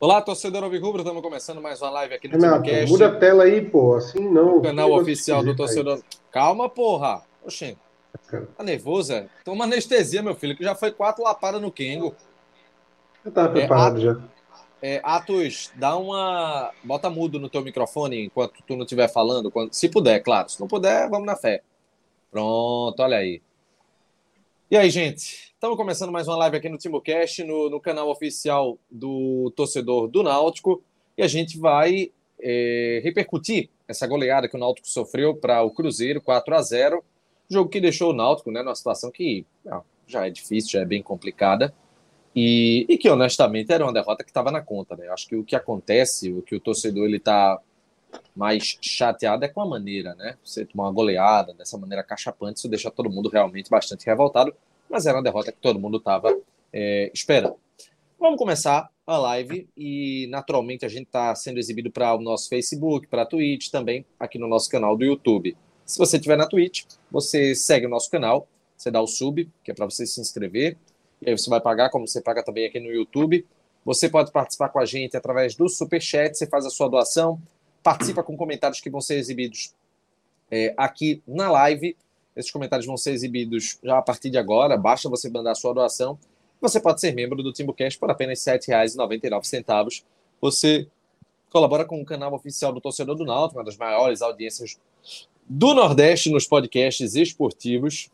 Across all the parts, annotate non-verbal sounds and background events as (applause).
Olá, torcedor Alvirrubro, estamos começando mais uma live aqui no Renato, Timocast. muda a tela aí, pô, assim não. O canal oficial do torcedor. Calma, porra. Oxê, tá nervoso, é? Toma anestesia, meu filho, que já foi quatro lapadas no Kengo. Eu tava preparado já. É, Atos, dá uma. Bota mudo no teu microfone enquanto tu não estiver falando. quando- Se puder, claro. Se não puder, vamos na fé. Pronto, olha aí. E aí, gente? Estamos começando mais uma live aqui no TimbuCast, no, no canal oficial do torcedor do Náutico. E a gente vai é, repercutir essa goleada que o Náutico sofreu para o Cruzeiro, 4 a 0 Jogo que deixou o Náutico né, numa situação que ah, já é difícil, já é bem complicada. E, e que, honestamente, era uma derrota que estava na conta. Né? Acho que o que acontece, o que o torcedor ele está mais chateado é com a maneira, né? Você tomar uma goleada dessa maneira cachapante, isso deixa todo mundo realmente bastante revoltado, mas era uma derrota que todo mundo estava esperando. Vamos começar a live e, naturalmente, a gente está sendo exibido para o nosso Facebook, para a Twitch, também aqui no nosso canal do YouTube. Se você estiver na Twitch, você segue o nosso canal, você dá o sub, que é para você se inscrever, e aí você vai pagar, como você paga também aqui no YouTube. Você pode participar com a gente através do Superchat, você faz a sua doação, participa com comentários que vão ser exibidos é, aqui na live. Esses comentários vão ser exibidos já a partir de agora, basta você mandar sua doação. Você pode ser membro do TimbuCast por apenas R$ 7,99. Você colabora com o canal oficial do Torcedor do Náutico, uma das maiores audiências do Nordeste nos podcasts esportivos.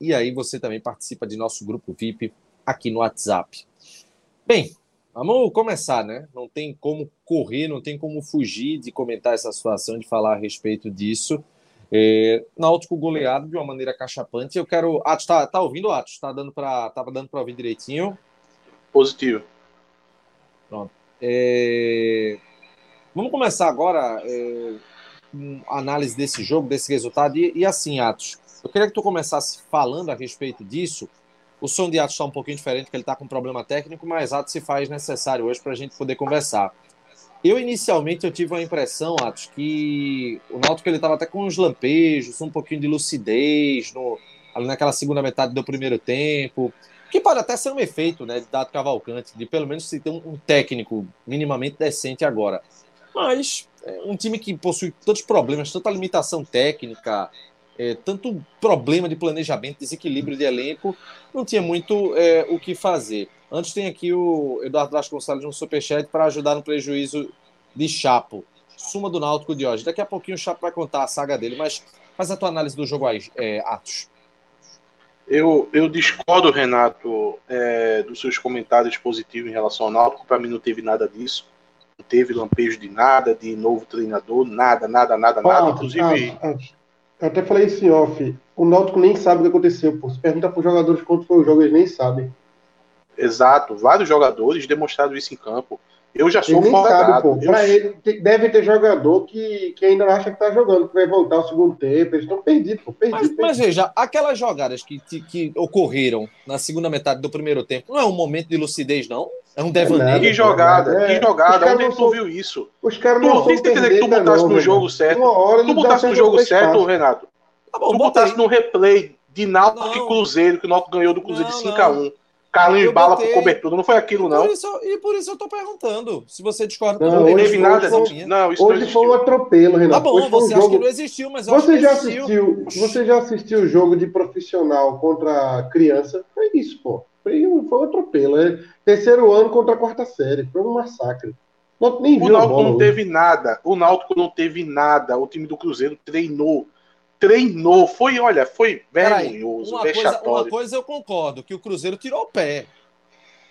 E aí você também participa de nosso grupo VIP aqui no WhatsApp. Bem, vamos começar, né? Não tem como correr, não tem como fugir de comentar essa situação, de falar a respeito disso. É, Náutico goleado de uma maneira cachapante. Eu quero. Atos, tá, tá ouvindo, Atos? Tá dando para tá dando para ouvir direitinho? Positivo. Pronto. É, Vamos começar agora é, com análise desse jogo, desse resultado. E, e assim, Atos, eu queria que tu começasse falando a respeito disso. O som de Atos está um pouquinho diferente, porque ele está com um problema técnico, mas Atos se faz necessário hoje para a gente poder conversar. Eu, inicialmente, eu tive a impressão, Atos, que o Náutico estava até com uns lampejos, um pouquinho de lucidez no, ali naquela segunda metade do primeiro tempo, que pode até ser um efeito né, de Dado Cavalcante, de pelo menos se ter um, um técnico minimamente decente agora. Mas é um time que possui tantos problemas, tanta limitação técnica, é, tanto problema de planejamento, desequilíbrio de elenco, não tinha muito é, o que fazer. Antes tem aqui o Eduardo Vasconcelos no Superchat para ajudar no prejuízo de Chapo. Suma do Náutico de hoje. Daqui a pouquinho o Chapo vai contar a saga dele, mas faz a tua análise do jogo aí, é, Atos. Eu, eu discordo, Renato, é, dos seus comentários positivos em relação ao Náutico. Para mim não teve nada disso. Não teve lampejo de nada, de novo treinador, nada, nada, nada, nada. Ah, Inclusive, ah, ah, eu até falei isso em off. O Náutico nem sabe o que aconteceu, pô. Se pergunta para os jogadores quanto foi o jogo, eles nem sabem. Exato, vários jogadores demonstraram isso em campo. Eu já sou pô. Eu- ele, deve ter jogador que, que ainda acha que tá jogando, que vai voltar o segundo tempo. Eles estão perdidos, pô. Mas, Perdidos. mas veja, aquelas jogadas que, que, que ocorreram na segunda metade do primeiro tempo, não é um momento de lucidez, não? É um nada. devaneio. Que jogada, É, que jogada. Onde é não tu são- viu isso? Os caras Tu não não tem que tu botasse não, no jogo irmão. certo. Uma hora Tu não botasse no jogo certo. Renato. Tá bom, Tu botasse no replay de Náutico Não. e Cruzeiro, que o Náutico ganhou do Cruzeiro Não, de 5x1. Carlinhos Eu bala botei. por cobertura, não foi aquilo, E não? por, isso, e por isso eu tô perguntando. Se você discorda, Não, Não teve nada hoje foi- disso. Não, isso não Hoje foi um atropelo, Tá Renato. bom, Hoje foi um você acha jogo... que não existiu, mas eu acho Você que já existiu. assistiu, você já assistiu o jogo de profissional contra criança? Foi isso, pô. Foi um, foi um atropelo. É terceiro ano contra a quarta série. Foi um massacre. Não, nem O Náutico não hoje. teve nada. O Náutico não teve nada. O time do Cruzeiro treinou. Treinou. Foi, olha, foi vergonhoso, uma coisa, uma vexatório. coisa eu concordo, que o Cruzeiro tirou o pé.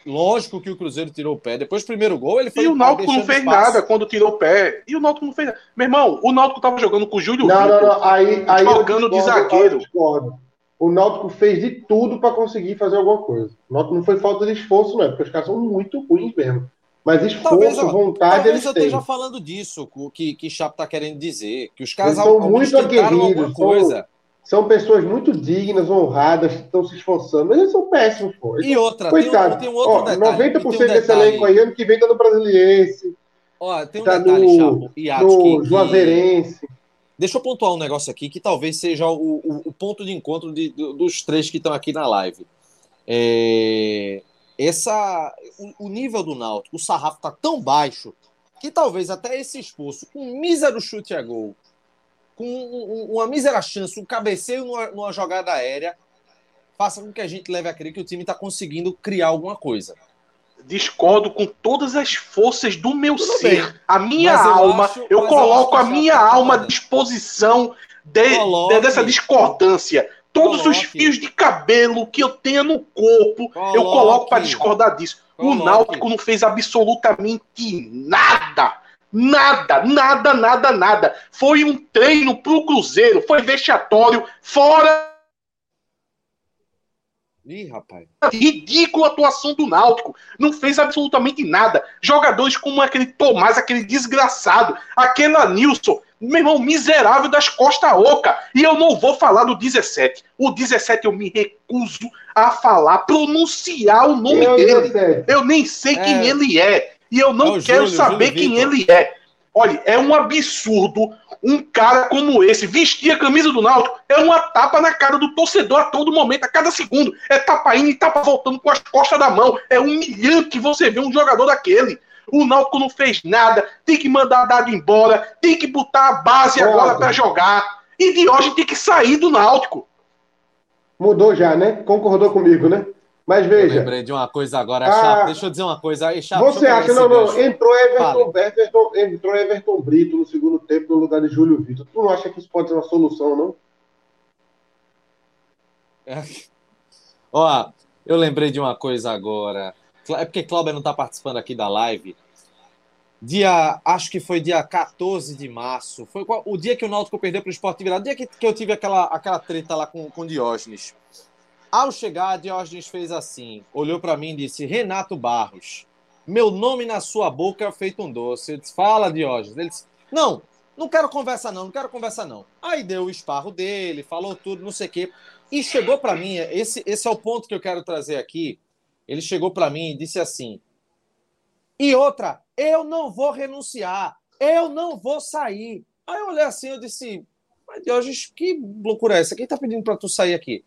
Lógico que o Cruzeiro tirou o pé. Depois do primeiro gol, ele foi E o Náutico não fez espaço. nada quando tirou o pé. E o Náutico não fez nada. Meu irmão, o Náutico tava jogando com o Júlio Não, Vitor. não, não. Aí, aí Jogando de discordo, zagueiro. eu discordo. O Náutico fez de tudo para conseguir fazer alguma coisa. O Náutico não foi falta de esforço, não, é porque os caras são muito ruins mesmo. Mas esforço, Talvez, vontade, Talvez eles eu têm. esteja falando disso, o que, que Chapo tá querendo dizer. Que os caras Eles são muito aguerridos, são- coisa. São pessoas muito dignas, honradas, que estão se esforçando, mas eles são péssimos, pô. E outra, tem um, Coitado. tem um outro Ó, detalhe. 90% e tem um desse elenco aí, ano que vem tá no Brasiliense, Ó, tem um tá detalhe, no, Chapo e Atos, no que, Juazeirense. Deixa eu pontuar um negócio aqui que talvez seja o, o- o ponto de encontro de- do- dos três que estão aqui na live. É, essa, o, o nível do Náutico, o sarrafo tá tão baixo que talvez até esse esforço, com um mísero chute a gol, com uma mísera chance, um cabeceio numa, numa jogada aérea, faça com que a gente leve a crer que o time está conseguindo criar alguma coisa. Discordo com todas as forças do meu Tudo ser. Bem. A minha eu alma, acho, eu coloco eu a minha alma à disposição de, de, dessa discordância. Todos Coloque. os fios de cabelo que eu tenho no corpo, Coloque. eu coloco para discordar disso. Coloque. O Náutico não fez absolutamente nada. Nada, nada, nada, nada. Foi um treino pro Cruzeiro, foi vexatório, fora. Ih, rapaz. Ridícula atuação do Náutico. Não fez absolutamente nada. Jogadores como aquele Tomás, aquele desgraçado, aquele Anilson, meu irmão, miserável das costas oca. E eu não vou falar do 17. O 17 eu me recuso a falar, pronunciar o nome eu dele. Eu nem sei é. quem ele é. E eu não é quero Júlio, saber Júlio quem Victor. ele é. Olha, é um absurdo um cara como esse vestir a camisa do Náutico. É uma tapa na cara do torcedor a todo momento, a cada segundo. É tapa indo e tapa voltando com as costas da mão. É humilhante você ver um jogador daquele. O Náutico não fez nada, tem que mandar dado embora, tem que botar a base Pode. agora para jogar. E de hoje tem que sair do Náutico. Mudou já, né? Concordou comigo, né? Mas veja. Eu lembrei de uma coisa agora, ah, Deixa eu dizer uma coisa aí, Chapo. Você acha, não, não. Entrou Everton, Everton, entrou Everton Brito no segundo tempo no lugar de Júlio Vitor. Tu não acha que isso pode ser uma solução, não? É. Ó, eu lembrei de uma coisa agora. É porque Cláudia não está participando aqui da live. Dia, acho que foi dia 14 de março. Foi o dia que o Náutico perdeu para o Sport Virado. O dia que, que eu tive aquela, aquela treta lá com, com Diógenes. Ao chegar, Diógenes fez assim. Olhou para mim e disse: Renato Barros, meu nome na sua boca é feito um doce. Eu disse: Fala, Diógenes. Ele disse: Não, não quero conversa, não, não quero conversa, não. Aí deu o esparro dele, falou tudo, não sei o quê. E chegou para mim, esse, esse é o ponto que eu quero trazer aqui ele chegou para mim e disse assim: e outra, eu não vou renunciar, eu não vou sair. Aí eu olhei assim, eu disse, mas Deus, que loucura é essa? Quem está pedindo para tu sair aqui?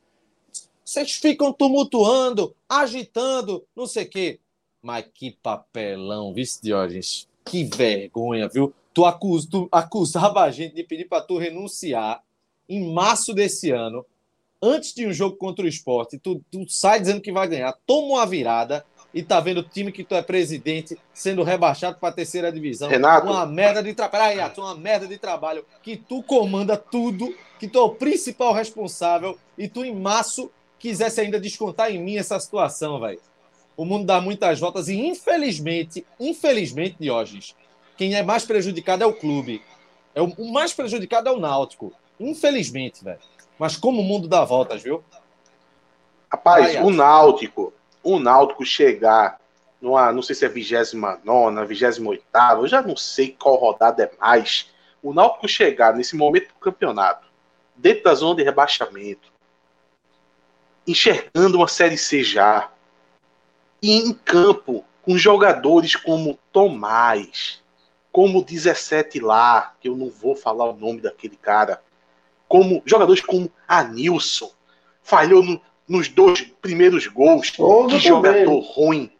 Vocês ficam tumultuando, agitando, não sei o quê. Mas que papelão, vice Diógenes. Que vergonha, viu? Tu, acus, tu acusava a gente de pedir para tu renunciar em março desse ano antes de um jogo contra o esporte, tu, tu sai dizendo que vai ganhar, toma uma virada e tá vendo o time que tu é presidente sendo rebaixado para a terceira divisão. Renato. Uma merda de trabalho. uma merda de trabalho que tu comanda tudo, que tu é o principal responsável e tu, em março, quisesse ainda descontar em mim essa situação, velho. O mundo dá muitas voltas e, infelizmente, infelizmente, Diógenes, quem é mais prejudicado é o clube. É o, o mais prejudicado é o Náutico. Infelizmente, velho. Mas como o mundo dá voltas, viu? Rapaz, Ai, o Náutico, o Náutico chegar numa, não sei se é 29, 28, eu já não sei qual rodada é mais. O Náutico chegar nesse momento do campeonato, dentro da zona de rebaixamento, enxergando uma Série C já, e em campo, com jogadores como Tomás, como 17 lá, que eu não vou falar o nome daquele cara, como jogadores como Anilson, falhou no, nos dois primeiros gols. que jogador ruim.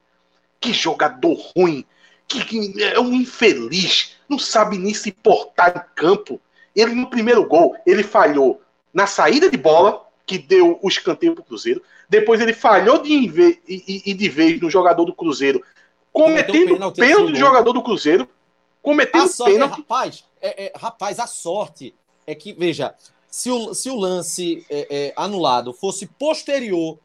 Que jogador ruim. Que, que, é um infeliz. Não sabe nem se portar em campo. Ele no primeiro gol, ele falhou na saída de bola, que deu o escanteio para o Cruzeiro. Depois ele falhou de, e, e, e de vez no jogador do Cruzeiro, cometendo pênalti, pênalti do jogador do Cruzeiro. Cometendo sorte, pênalti. Rapaz, é, é, rapaz, a sorte é que, veja, se o, se o lance é, é, anulado fosse posterior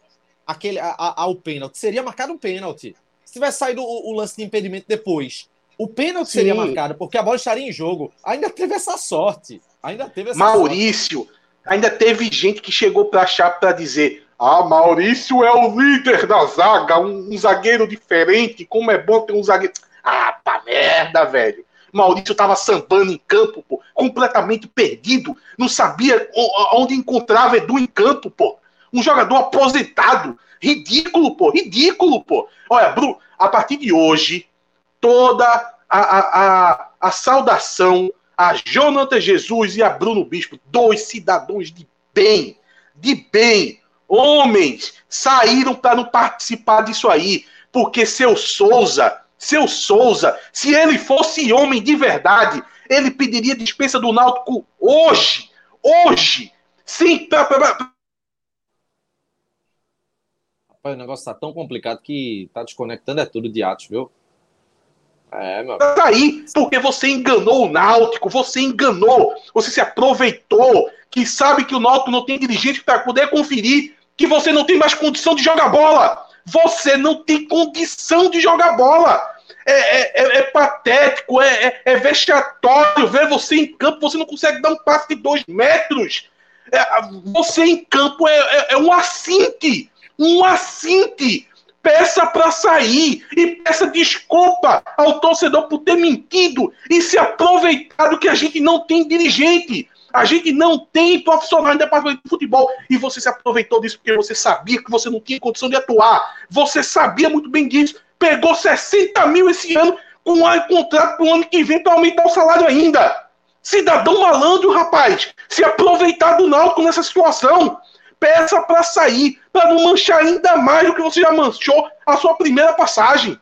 àquele, a, a, ao pênalti, seria marcado um pênalti. Se tivesse saído o, o lance de impedimento depois, o pênalti Sim. seria marcado, porque a bola estaria em jogo. Ainda teve essa sorte. Ainda teve essa Maurício, sorte. Ainda teve gente que chegou para achar para dizer: Ah, Maurício é o líder da zaga, um, um zagueiro diferente. Como é bom ter um zagueiro. Ah, pra merda, velho. Maurício estava sambando em campo, pô, completamente perdido, não sabia onde encontrava Edu em campo, pô. Um jogador aposentado, ridículo, pô, ridículo, pô. Olha, Bruno, a partir de hoje, toda a, a, a, a saudação a Jonathan Jesus e a Bruno Bispo, dois cidadãos de bem, de bem, homens, saíram para não participar disso aí. porque seu Souza, seu Souza, se ele fosse homem de verdade, ele pediria dispensa do Náutico hoje, hoje, sim, pra, pra. Rapaz, o negócio tá tão complicado que tá desconectando é tudo de Atos, viu? É, meu. Tá aí, porque você enganou o Náutico, você enganou, você se aproveitou, que sabe que o Náutico não tem dirigente para poder conferir, que você não tem mais condição de jogar bola. Você não tem condição de jogar bola. É, é, é, é patético, é, é, é, vexatório ver você em campo, você não consegue dar um passe de dois metros. É, você em campo é um assinte, um assinte peça para sair e peça desculpa ao torcedor por ter mentido e se aproveitado que a gente não tem dirigente. A gente não tem profissional em departamento de futebol. E você se aproveitou disso porque você sabia que você não tinha condição de atuar. Você sabia muito bem disso. Pegou 60 mil esse ano com um contrato para o ano que vem para aumentar o salário ainda. Cidadão malandro, rapaz. Se aproveitar do Náutico nessa situação peça para sair, para não manchar ainda mais do que você já manchou a sua primeira passagem.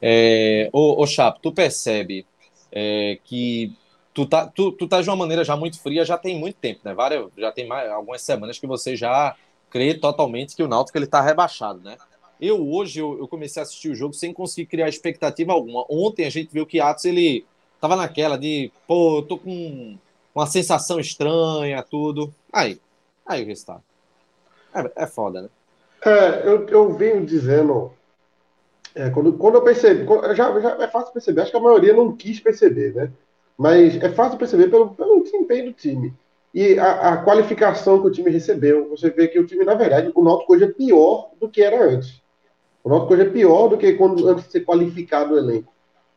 É, ô, ô Chapo, tu percebe é, que tu tá, tu, tu tá de uma maneira já muito fria, já tem muito tempo, né? Várias, já tem mais, algumas semanas que você já crê totalmente que o Náutico ele tá rebaixado, né? Eu hoje eu, eu, comecei a assistir o jogo sem conseguir criar expectativa alguma. Ontem a gente viu que Atos ele tava naquela de, pô, eu tô com uma sensação estranha, tudo. Aí, Aí o resultado. É, é foda, né? É, eu, eu venho dizendo. É, quando, quando eu percebi. Já, já é fácil perceber, acho que a maioria não quis perceber, né? Mas é fácil perceber pelo, pelo desempenho do time. E a, a, qualificação que o time recebeu. Você vê que o time, na verdade, o Náutico hoje é pior do que era antes. O Náutico hoje é pior do que quando antes de ser qualificado o elenco.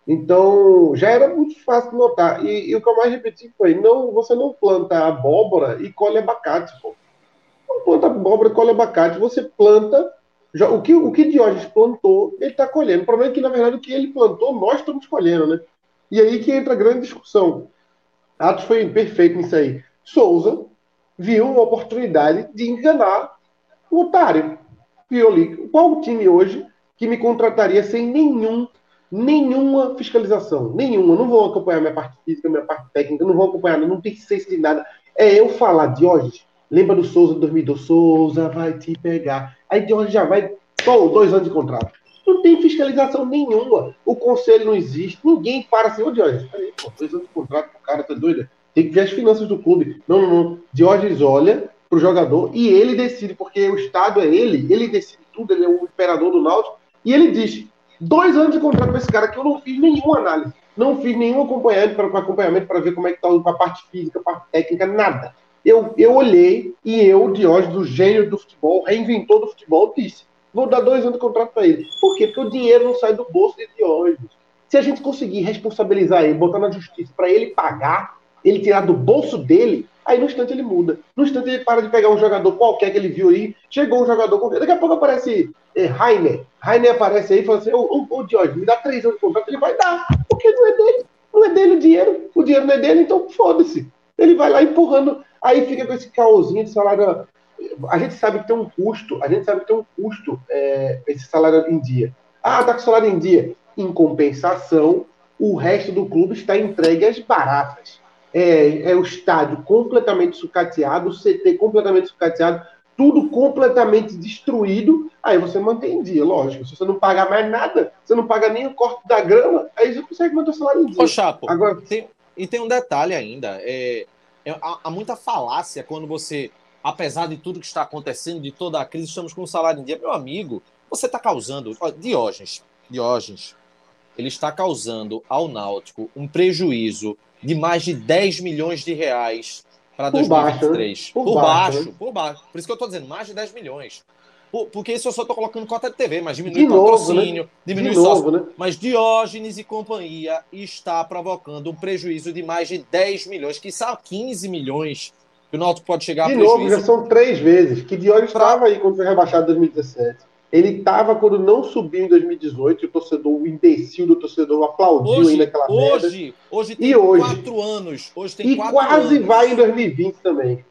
Então, já era muito fácil notar. E, e, o que eu mais repeti foi: não, você não planta abóbora e colhe abacate, pô. Não planta abóbora e colhe abacate. Você planta. Já, o, que, o que Diógenes plantou, ele está colhendo. O problema é que, na verdade, o que ele plantou, nós estamos colhendo, né? E aí que entra a grande discussão. Atos foi perfeito nisso aí. Souza viu uma oportunidade de enganar o otário. Viu ali. Qual time hoje que me contrataria sem nenhum nenhuma fiscalização, nenhuma. Não vou acompanhar minha parte física, minha parte técnica, não vou acompanhar, não tem ciência de nada. É eu falar, Diógenes, lembra do Souza do 2002? Souza vai te pegar. Aí Diógenes já vai, pô, dois anos de contrato. Não tem fiscalização nenhuma. O conselho não existe. Ninguém para assim, ô Diógenes, peraí, pô, dois anos de contrato pro cara, tá doido? Tem que ver as finanças do clube. Não, não, não. Diógenes olha pro jogador e ele decide, porque o Estado é ele, ele decide tudo, ele é o imperador do Náutico, e ele diz, Dois anos de contrato com esse cara que eu não fiz nenhuma análise. Não fiz nenhum acompanhamento para acompanhamento para ver como é que está a parte física, a parte técnica, nada. Eu, eu olhei e eu, Diógenes, do gênio do futebol, reinventor do futebol, disse: vou dar dois anos de contrato para ele. Por quê? Porque o dinheiro não sai do bolso de Diógenes. Se a gente conseguir responsabilizar ele, botar na justiça para ele pagar, ele tirar do bolso dele, Aí no instante ele muda. No instante ele para de pegar um jogador qualquer que ele viu aí. Chegou um jogador qualquer. Daqui a pouco aparece é, Rainer. Rainer aparece aí e fala assim: Ô, ô, Jorge, me dá três anos de contrato. Ele vai dar. Porque não é dele. Não é dele o dinheiro. O dinheiro não é dele, então foda-se. Ele vai lá empurrando. Aí fica com esse caosinho de salário. A gente sabe que tem um custo. A gente sabe que tem um custo é, esse salário em dia. Ah, tá com salário em dia. Em compensação, o resto do clube está entregue às baratas é, é o estádio completamente sucateado, o CT completamente sucateado, tudo completamente destruído, aí você mantém em dia, lógico. Se você não pagar mais nada, você não paga nem o corte da grama, aí você consegue manter o salário em dia. Ô, Chapo, Agora, tem, e tem um detalhe ainda, é, é, há, muita falácia quando você, apesar de tudo que está acontecendo, de toda a crise, estamos com o salário em dia. Meu amigo, você está causando, ó, Diógenes, Diógenes, ele está causando ao Náutico um prejuízo de mais de 10 milhões de reais para 2023. Baixo, né? por, por, baixo, baixo né? por baixo. Por isso que eu estou dizendo, mais de 10 milhões. Por, porque isso eu só estou colocando cota de TV, mas diminui de patrocínio, né? diminui de sócio. Né? Mas Diógenes e companhia está provocando um prejuízo de mais de 10 milhões, que são 15 milhões que o Náutico pode chegar de a. De novo, já são três vezes, que Diógenes estava pra... aí quando foi rebaixado em 2017. Ele estava quando não subiu em 2018, o torcedor, o imbecil do torcedor aplaudiu hoje, ainda aquela hoje, merda. Hoje tem e hoje, quatro anos. Hoje tem e quatro quase anos. vai em 2020 também.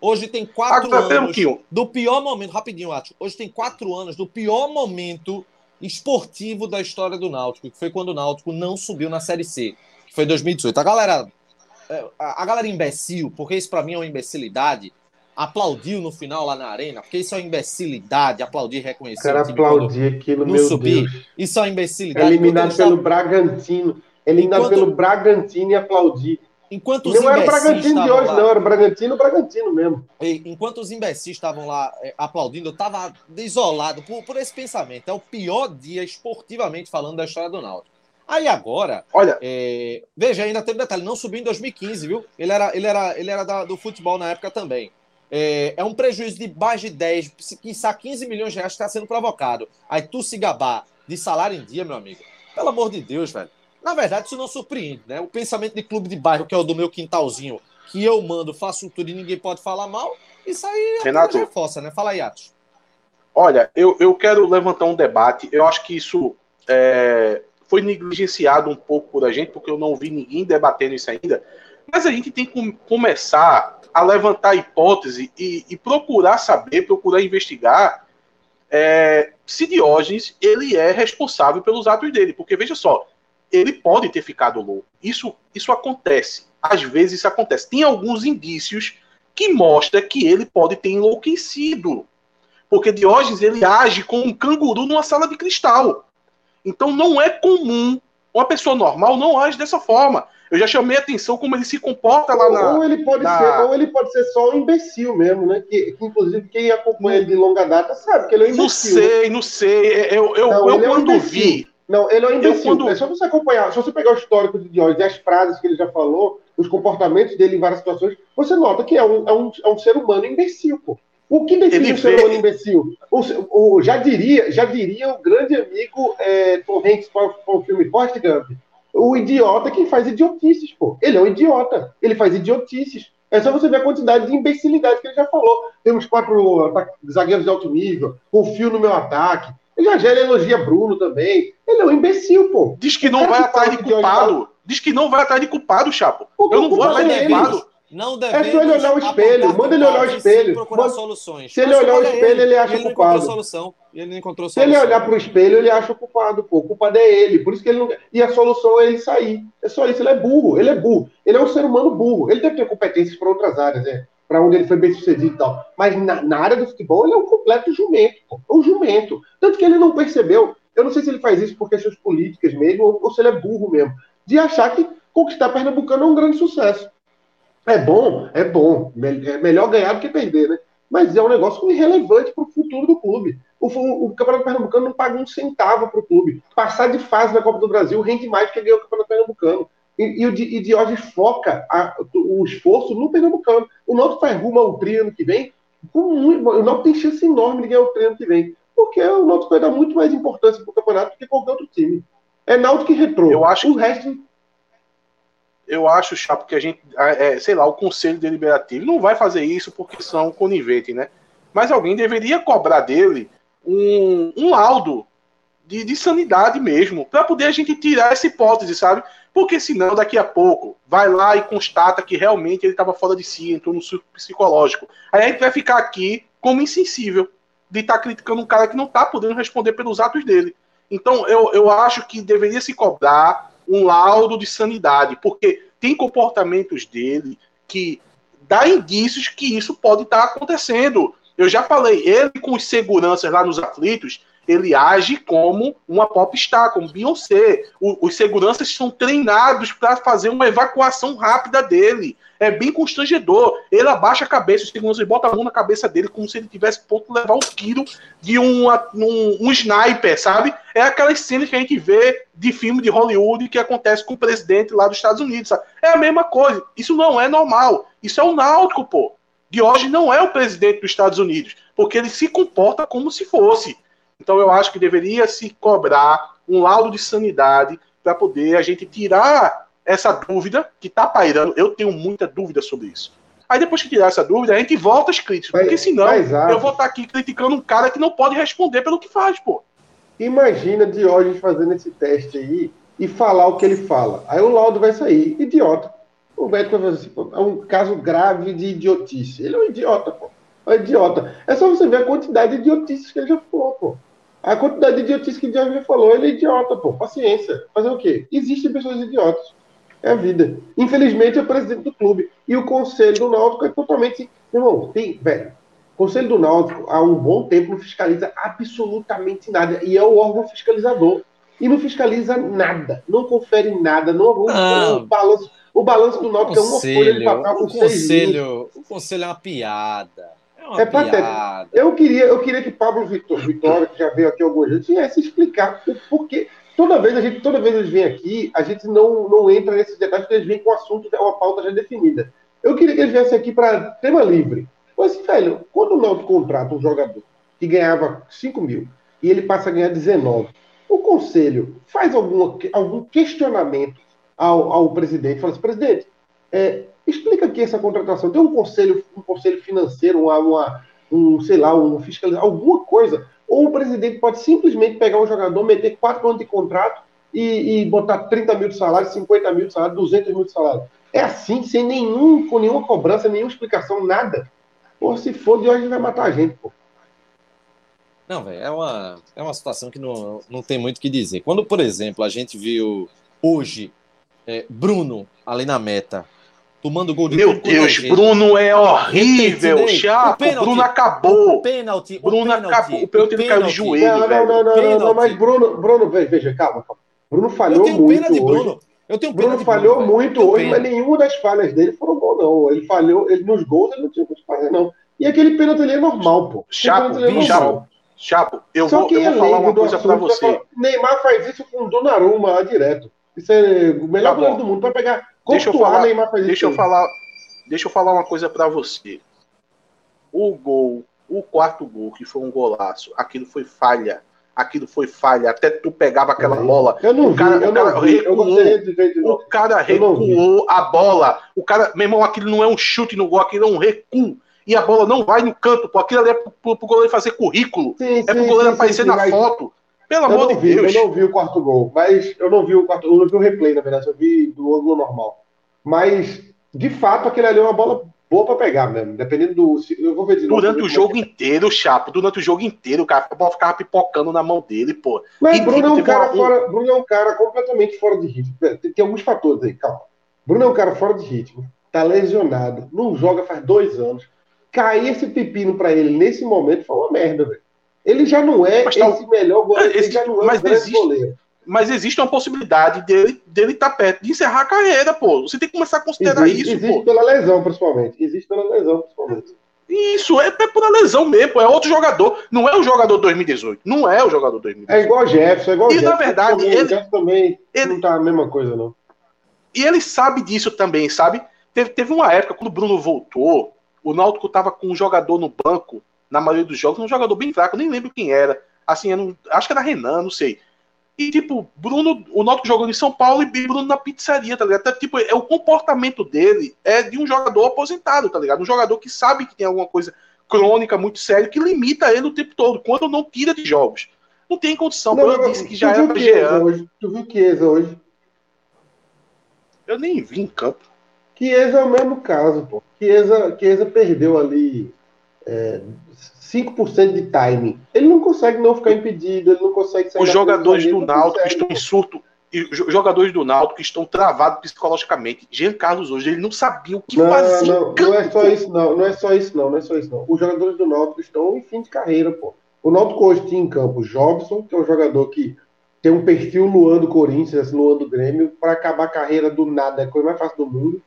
Hoje tem quatro anos do pior momento, rapidinho, Atos. Hoje tem quatro anos do pior momento esportivo da história do Náutico, que foi quando o Náutico não subiu na Série C, que foi 2018. A galera, é, a galera imbecil, porque isso para mim é uma imbecilidade, aplaudiu no final lá na arena, porque isso é uma imbecilidade, aplaudir, reconhecer. Cara, aplaudir aqui no meu subir. Deus. Isso é uma imbecilidade. Eliminado pelo Bragantino. Eliminado enquanto... pelo Bragantino e aplaudir. Enquanto os não era o Bragantino de hoje, lá, não, era o Bragantino, Bragantino mesmo. Enquanto os imbecis estavam lá é, aplaudindo, eu estava desolado por, por esse pensamento. É o pior dia, esportivamente falando, da história do Náutico. Aí agora, olha, é, veja, ainda tem um detalhe, não subiu em 2015, viu? Ele era, ele era, ele era da, do futebol na época também. É, é, um prejuízo de mais de 10, quiçá 15 milhões de reais que está sendo provocado. Aí tu se gabar de salário em dia, meu amigo. Pelo amor de Deus, velho. Na verdade, isso não surpreende, né? O pensamento de clube de bairro, que é o do meu quintalzinho, que eu mando, faço tudo e ninguém pode falar mal, isso aí é Renato, reforça, né? Fala aí, Atos. Olha, eu, eu quero levantar um debate. Eu acho que isso é, foi negligenciado um pouco por a gente, porque eu não vi ninguém debatendo isso ainda. Mas a gente tem que começar a levantar hipótese e, e procurar saber, procurar investigar é, se Diógenes ele é responsável pelos atos dele. Porque veja só, ele pode ter ficado louco. Isso, isso acontece. Às vezes isso acontece. Tem alguns indícios que mostram que ele pode ter enlouquecido. Porque Diógenes ele age como um canguru numa sala de cristal. Então não é comum. Uma pessoa normal não age dessa forma. Eu já chamei a atenção como ele se comporta lá na. Ou ele pode, na... ser, ou ele pode ser só um imbecil mesmo, né? Que, que inclusive quem acompanha ele de longa data sabe que ele é um imbecil. Não sei, não sei. Eu, eu, não, eu quando é um vi. Não, ele é um imbecil. Quando... É só você acompanhar, se você pegar o histórico de Diógenes e as frases que ele já falou, os comportamentos dele em várias situações, você nota que é um, é um, é um ser humano imbecil, pô. O que define ele um ser humano imbecil? O, o, já, diria, já diria o grande amigo é, Tom Hanks com o filme Forrest Gump. O idiota que faz idiotices, pô. Ele é um idiota. Ele faz idiotices. É só você ver a quantidade de imbecilidade que ele já falou. Temos quatro zagueiros de alto nível, confio no meu ataque, já já ele elogia Bruno também. Ele é um imbecil, pô. Diz que não vai atrás de culpado. Diz que não vai atrás de culpado, Chapo. Eu não vou atrás de culpado. Não é só ele olhar o espelho. Manda ele olhar o espelho. Procurar Manda... soluções. Se ele olhar o espelho, ele, ele acha ele culpado. Solução. Ele não encontrou solução. Se ele olhar para o espelho, ele acha o culpado. Pô. O culpado é ele. Por isso que ele não. E a solução é ele sair. É só isso. Ele é burro. Ele é burro. Ele é um ser humano burro. Ele deve ter competências para outras áreas, né? para onde ele foi bem sucedido e tal. Mas na, na, área do futebol, ele é um completo jumento. Pô. É um jumento. Tanto que ele não percebeu. Eu não sei se ele faz isso por questões políticas mesmo, ou, ou se ele é burro mesmo. De achar que conquistar Pernambucano é um grande sucesso. É bom, é bom. É melhor ganhar do que perder, né? Mas é um negócio irrelevante para o futuro do clube. O, o, o, Campeonato Pernambucano não paga um centavo para o clube. Passar de fase na Copa do Brasil rende mais do que ganhar o Campeonato Pernambucano. E, e, o, e Diógenes foca a, o esforço no Pernambucano. O Náutico faz rumo ao treino que vem. Muito, o Náutico tem chance enorme de ganhar o treino que vem. Porque o Náutico vai dar muito mais importância para o campeonato do que qualquer outro time. É Náutico e retrô. Eu acho o resto. Eu acho, Chapo, que a gente, é, sei lá, o Conselho Deliberativo não vai fazer isso porque são coniventes, né? Mas alguém deveria cobrar dele um, um laudo de, de sanidade mesmo, para poder a gente tirar essa hipótese, sabe? Porque senão, daqui a pouco, vai lá e constata que realmente ele estava fora de si, entrou no psicológico. Aí a gente vai ficar aqui como insensível de estar tá criticando um cara que não está podendo responder pelos atos dele. Então, eu, eu acho que deveria se cobrar um laudo de sanidade, porque tem comportamentos dele que dá indícios que isso pode estar tá acontecendo. Eu já falei, ele com os seguranças lá nos aflitos, ele age como uma popstar, como Beyoncé. O, os seguranças são treinados para fazer uma evacuação rápida dele. É bem constrangedor. Ele abaixa a cabeça, os seguranças botam a mão na cabeça dele como se ele tivesse ponto levar um tiro de um, um, sniper, sabe? É aquelas cenas que a gente vê de filme de Hollywood que acontece com o presidente lá dos Estados Unidos. Sabe? É a mesma coisa. Isso não é normal. Isso é o náutico, pô. De hoje não é o presidente dos Estados Unidos, porque ele se comporta como se fosse. Então eu acho que deveria se cobrar um laudo de sanidade para poder a gente tirar essa dúvida que está pairando. Eu tenho muita dúvida sobre isso. Aí depois que tirar essa dúvida, a gente volta às críticas. Porque senão eu vou estar tá aqui criticando um cara que não pode responder pelo que faz, pô. Imagina Diógenes fazendo esse teste aí e falar o que ele fala. Aí o laudo vai sair. Idiota. O médico vai fazer assim, é um caso grave de idiotice. Ele é um idiota, pô. É um idiota. É só você ver a quantidade de idiotices que ele já falou, pô. A quantidade de idiotice que o Jorge falou, ele é idiota, pô. Paciência. Fazer o quê? Existem pessoas idiotas. É a vida. Infelizmente, é o presidente do clube. E o conselho do Náutico é totalmente. Irmão, tem, velho. O conselho do Náutico, há um bom tempo, não fiscaliza absolutamente nada. E é o órgão fiscalizador. E não fiscaliza nada. Não confere nada. Não, não. O, balanço, o balanço do Náutico é uma folha de papel com o conselho, O conselho é uma piada. É, uma é piada. Eu queria, eu queria que Pablo Vitor, Vitória, que já veio aqui algumas vezes, viesse explicar o porquê toda vez a gente, toda vez eles vêm aqui, a gente não, não entra nesses detalhes, porque eles vêm com o assunto, uma pauta já definida. Eu queria que eles viessem aqui para tema livre. Mas, assim, velho, quando o Náutico contrata um jogador que ganhava 5 mil e ele passa a ganhar 19, o conselho faz alguma, algum questionamento ao, ao presidente, fala assim, presidente, é, explica aqui essa contratação. Tem um conselho, um conselho financeiro, uma, uma um, sei lá, um fiscalizador, alguma coisa ou o presidente pode simplesmente pegar um jogador, meter quatro anos de contrato e, e botar 30 mil de salário, 50 mil de salário, 200 mil de salário. É assim, sem nenhum, com nenhuma cobrança, nenhuma explicação, nada. Pô, se for de hoje vai matar a gente, pô. Não, velho, é uma, é uma situação que não, não tem muito o que dizer. Quando, por exemplo, a gente viu hoje é, Bruno ali na meta tomando gol de Meu Deus, Bruno é horrível, chato. Bruno acabou. O pênalti, Bruno o acabou. O pênalti ele caiu de joelho, não, velho. Não, não, não, não, mas Bruno, Bruno, veja, calma, calma. Bruno falhou eu muito hoje. Bruno. Eu tenho Bruno falhou Bruno, muito hoje, mas nenhuma das falhas dele foram gol, não. Ele falhou, ele nos gols ele não tinha o que fazer, não. E aquele pênalti ali é normal, pô. Chapo, é Chapo. Chapo, eu Só vou, eu vou falar uma coisa pra você. Neymar faz isso com o Donnarumma lá direto. Isso é o melhor tá do mundo. Vai pegar. Deixa eu falar, Neymar faz deixa eu falar, deixa eu falar uma coisa para você. O gol, o quarto gol, que foi um golaço, aquilo foi falha. Aquilo foi falha. Até tu pegava aquela eu bola. Eu não o cara, vi, o cara não recuou. O cara recuou a bola. O cara, meu irmão, aquilo não é um chute no gol, aquilo é um recuo. E a bola não vai no canto, pô. Aquilo ali é pro, pro, pro goleiro fazer currículo. Sim, é pro goleiro sim, aparecer sim, na foto. Pelo amor de vi, Deus. Eu não vi o quarto gol, mas eu não vi o quarto, eu não vi o replay, na verdade, eu vi do ângulo normal. Mas de fato, aquele ali é uma bola boa para pegar mesmo. Dependendo do. Eu vou ver de novo. Durante o jogo inteiro, Chapo, durante o jogo inteiro, o cara a bola ficava pipocando na mão dele, pô. Mas e, Bruno, é um cara uma... fora, Bruno é um cara completamente fora de ritmo. Tem, tem, alguns fatores aí, calma. Bruno é um cara fora de ritmo, tá lesionado, não joga faz dois anos. Cair esse pepino para ele nesse momento foi uma merda, velho. Ele já não é mas, tá esse melhor goleiro, ele já não é mas existe, goleiro mas existe uma possibilidade dele dele estar tá perto de encerrar a carreira, pô. Você tem que começar a considerar existe, isso, existe pô. pela lesão, principalmente. Existe pela lesão, principalmente. Isso, é, é por lesão mesmo, é outro jogador. Não é o jogador 2018. Não é o jogador 2018. É igual o Jefferson, é igual E Jefferson, na verdade, também, ele, também ele, não tá a mesma coisa, não. E ele sabe disso também, sabe? Teve, teve uma época, quando o Bruno voltou, o Náutico tava com um jogador no banco, na maioria dos jogos, um jogador bem fraco, nem lembro quem era. Assim, não, acho que era Renan, não sei. E, tipo, Bruno, o Náutico jogando em São Paulo e Bruno na pizzaria, tá ligado? Então, tipo, é, o comportamento dele é de um jogador aposentado, tá ligado? Um jogador que sabe que tem alguma coisa crônica muito séria que limita ele o tempo todo, quando não tira de jogos. Não tem condição. Não, eu disse que já era Jean. Hoje. Tu viu Chiesa hoje? Eu nem vi em campo. Chiesa é o mesmo caso, pô. Chiesa, Chiesa perdeu ali é, 5% de timing. Ele não consegue não ficar impedido, ele não consegue sair Os jogadores do Náutico estão em surto, e jogadores do Náutico estão travados psicologicamente. Jean Carlos hoje, ele não sabia o que não, fazer. Não, não é só isso, não. Não é só isso, não. Não é só isso, não. Os jogadores do Náutico estão em fim de carreira, pô. O Náutico hoje tinha em campo Jobson, que é um jogador que tem um perfil Luan do Corinthians, Luan do Grêmio, para acabar a carreira do nada, é a coisa mais fácil do mundo.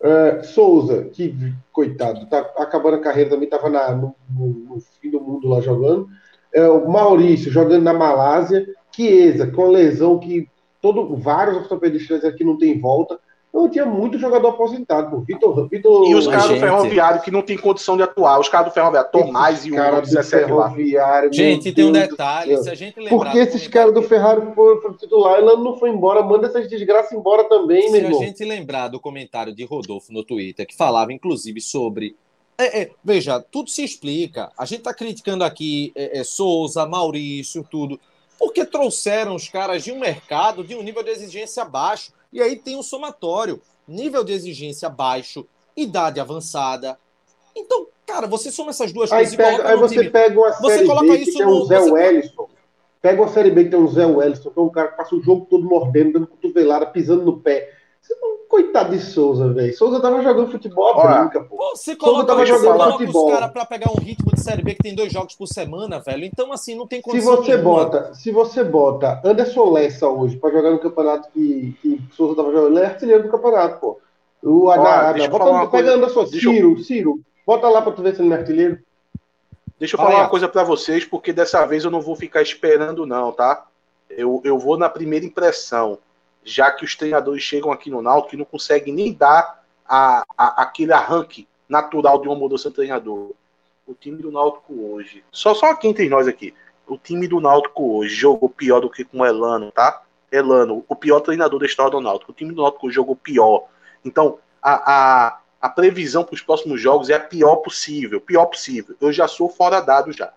Uh, Souza, que, coitado, tá acabando a carreira também, estava no, no, fim do mundo lá jogando. Uh, Maurício, jogando na Malásia. Chiesa, com lesão que todo, vários ortopedistas aqui não tem volta. Então tinha muito jogador aposentado, pô. Vitor, Vitor, e os caras do Ferroviário que não tem condição de atuar. Os caras do Ferroviário, Tomás e o cara do Ferroviário. Gente, tem um detalhe. Se a gente lembrar. Por que esses caras do Ferrari foram titular? Ele não foi embora. Manda essas desgraças embora também, meu irmão. Se a gente lembrar do comentário de Rodolfo no Twitter, que falava inclusive sobre. É, é, veja, tudo se explica. A gente tá criticando aqui é, é Souza, Maurício, tudo. Porque trouxeram os caras de um mercado de um nível de exigência baixo. E aí tem um somatório: nível de exigência baixo, idade avançada. Então, cara, você soma essas duas aí coisas pega, e Aí você time. pega uma você coloca B, isso que no, um Zé você... Wellison. Pega uma Série B que tem um Zé Wellington, que é um cara que passa o jogo todo mordendo, dando cotovelada, pisando no pé. Coitado de Souza, velho. Souza tava jogando futebol a brinca, pô. pô você coloca, Souza tava jogando coloca futebol. os caras pra pegar um ritmo de Série B que tem dois jogos por semana, velho. Então, assim, não tem condição se você nenhuma. bota Se você bota Anderson Lessa hoje pra jogar no campeonato que, que Souza tava jogando, ele é artilheiro do campeonato, pô. O Arábia. Bota, pega Anderson, Ciro, Ciro. Bota lá pra tu ver se ele é artilheiro. Deixa eu falar uma coisa para vocês, porque dessa vez eu não vou ficar esperando, não, tá? Eu, eu vou na primeira impressão, já que os treinadores chegam aqui no Náutico e não conseguem nem dar a, a, aquele arranque natural de uma mudança de treinador. O time do Náutico hoje, só, só aqui entre nós aqui, o time do Náutico hoje jogou pior do que com o Elano, tá? Elano, o pior treinador da história do Náutico. O time do Náutico jogou pior. Então, a, a, a previsão para os próximos jogos é a pior possível. Pior possível. Eu já sou fora dado já.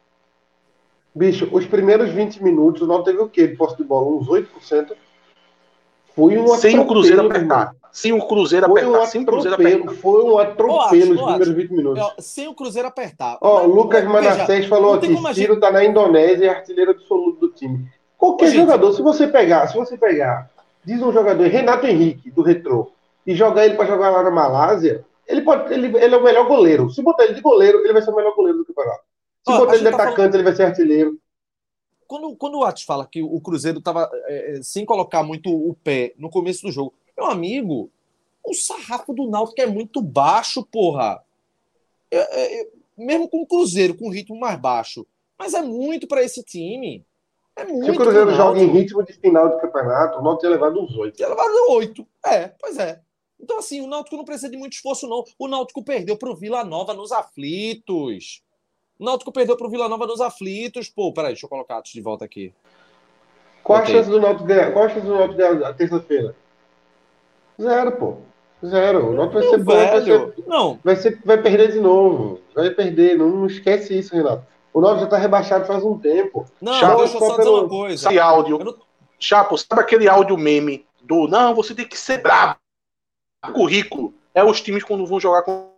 Bicho, os primeiros 20 minutos, o Náutico teve o quê de posse de bola? Uns 8%? Foi um Sem o Cruzeiro apertar. Sem o Cruzeiro foi apertar. Um sem o Cruzeiro apertar. Foi um atropelo os primeiros 20 minutos. Sem o Cruzeiro apertar. Ó, o Lucas Manassés falou aqui, Ciro gente... tá na Indonésia e artilheiro absoluto do time. Qualquer Ô, jogador, gente... se você pegar, se você pegar, diz um jogador, Renato Henrique, do Retrô, e jogar ele para jogar lá na Malásia, ele, pode, ele, ele é o melhor goleiro. Se botar ele de goleiro, ele vai ser o melhor goleiro do campeonato. Se botar ele de tá atacante, falando... ele vai ser artilheiro. Quando, quando o Atos fala que o Cruzeiro estava é, é, sem colocar muito o pé no começo do jogo, meu amigo, o sarrafo do Náutico é muito baixo, porra. É, mesmo com o Cruzeiro, com ritmo mais baixo. Mas é muito para esse time. É muito Se o Cruzeiro joga em ritmo de final de campeonato, o Náutico tinha levado uns oito. Tinha levado oito. É, pois é. Então, assim, o Náutico não precisa de muito esforço, não. O Náutico perdeu para o Vila Nova nos aflitos. O Náutico perdeu para o Vila Nova nos aflitos. Pô, peraí, deixa eu colocar Atos de volta aqui. Qual a chance do Náutico ganhar? Qual a chance do Náutico ganhar terça-feira? Zero, pô. Zero. O Náutico vai ser bom, vai ser, não. Vai, ser, vai perder de novo. Vai perder. Não, não esquece isso, Renato. O Náutico já está rebaixado faz um tempo. Não, Chapo, deixa eu só dizer uma coisa. Esse áudio. Não... Chapo, sabe aquele áudio meme do não, você tem que ser brabo currículo é os times quando vão jogar com.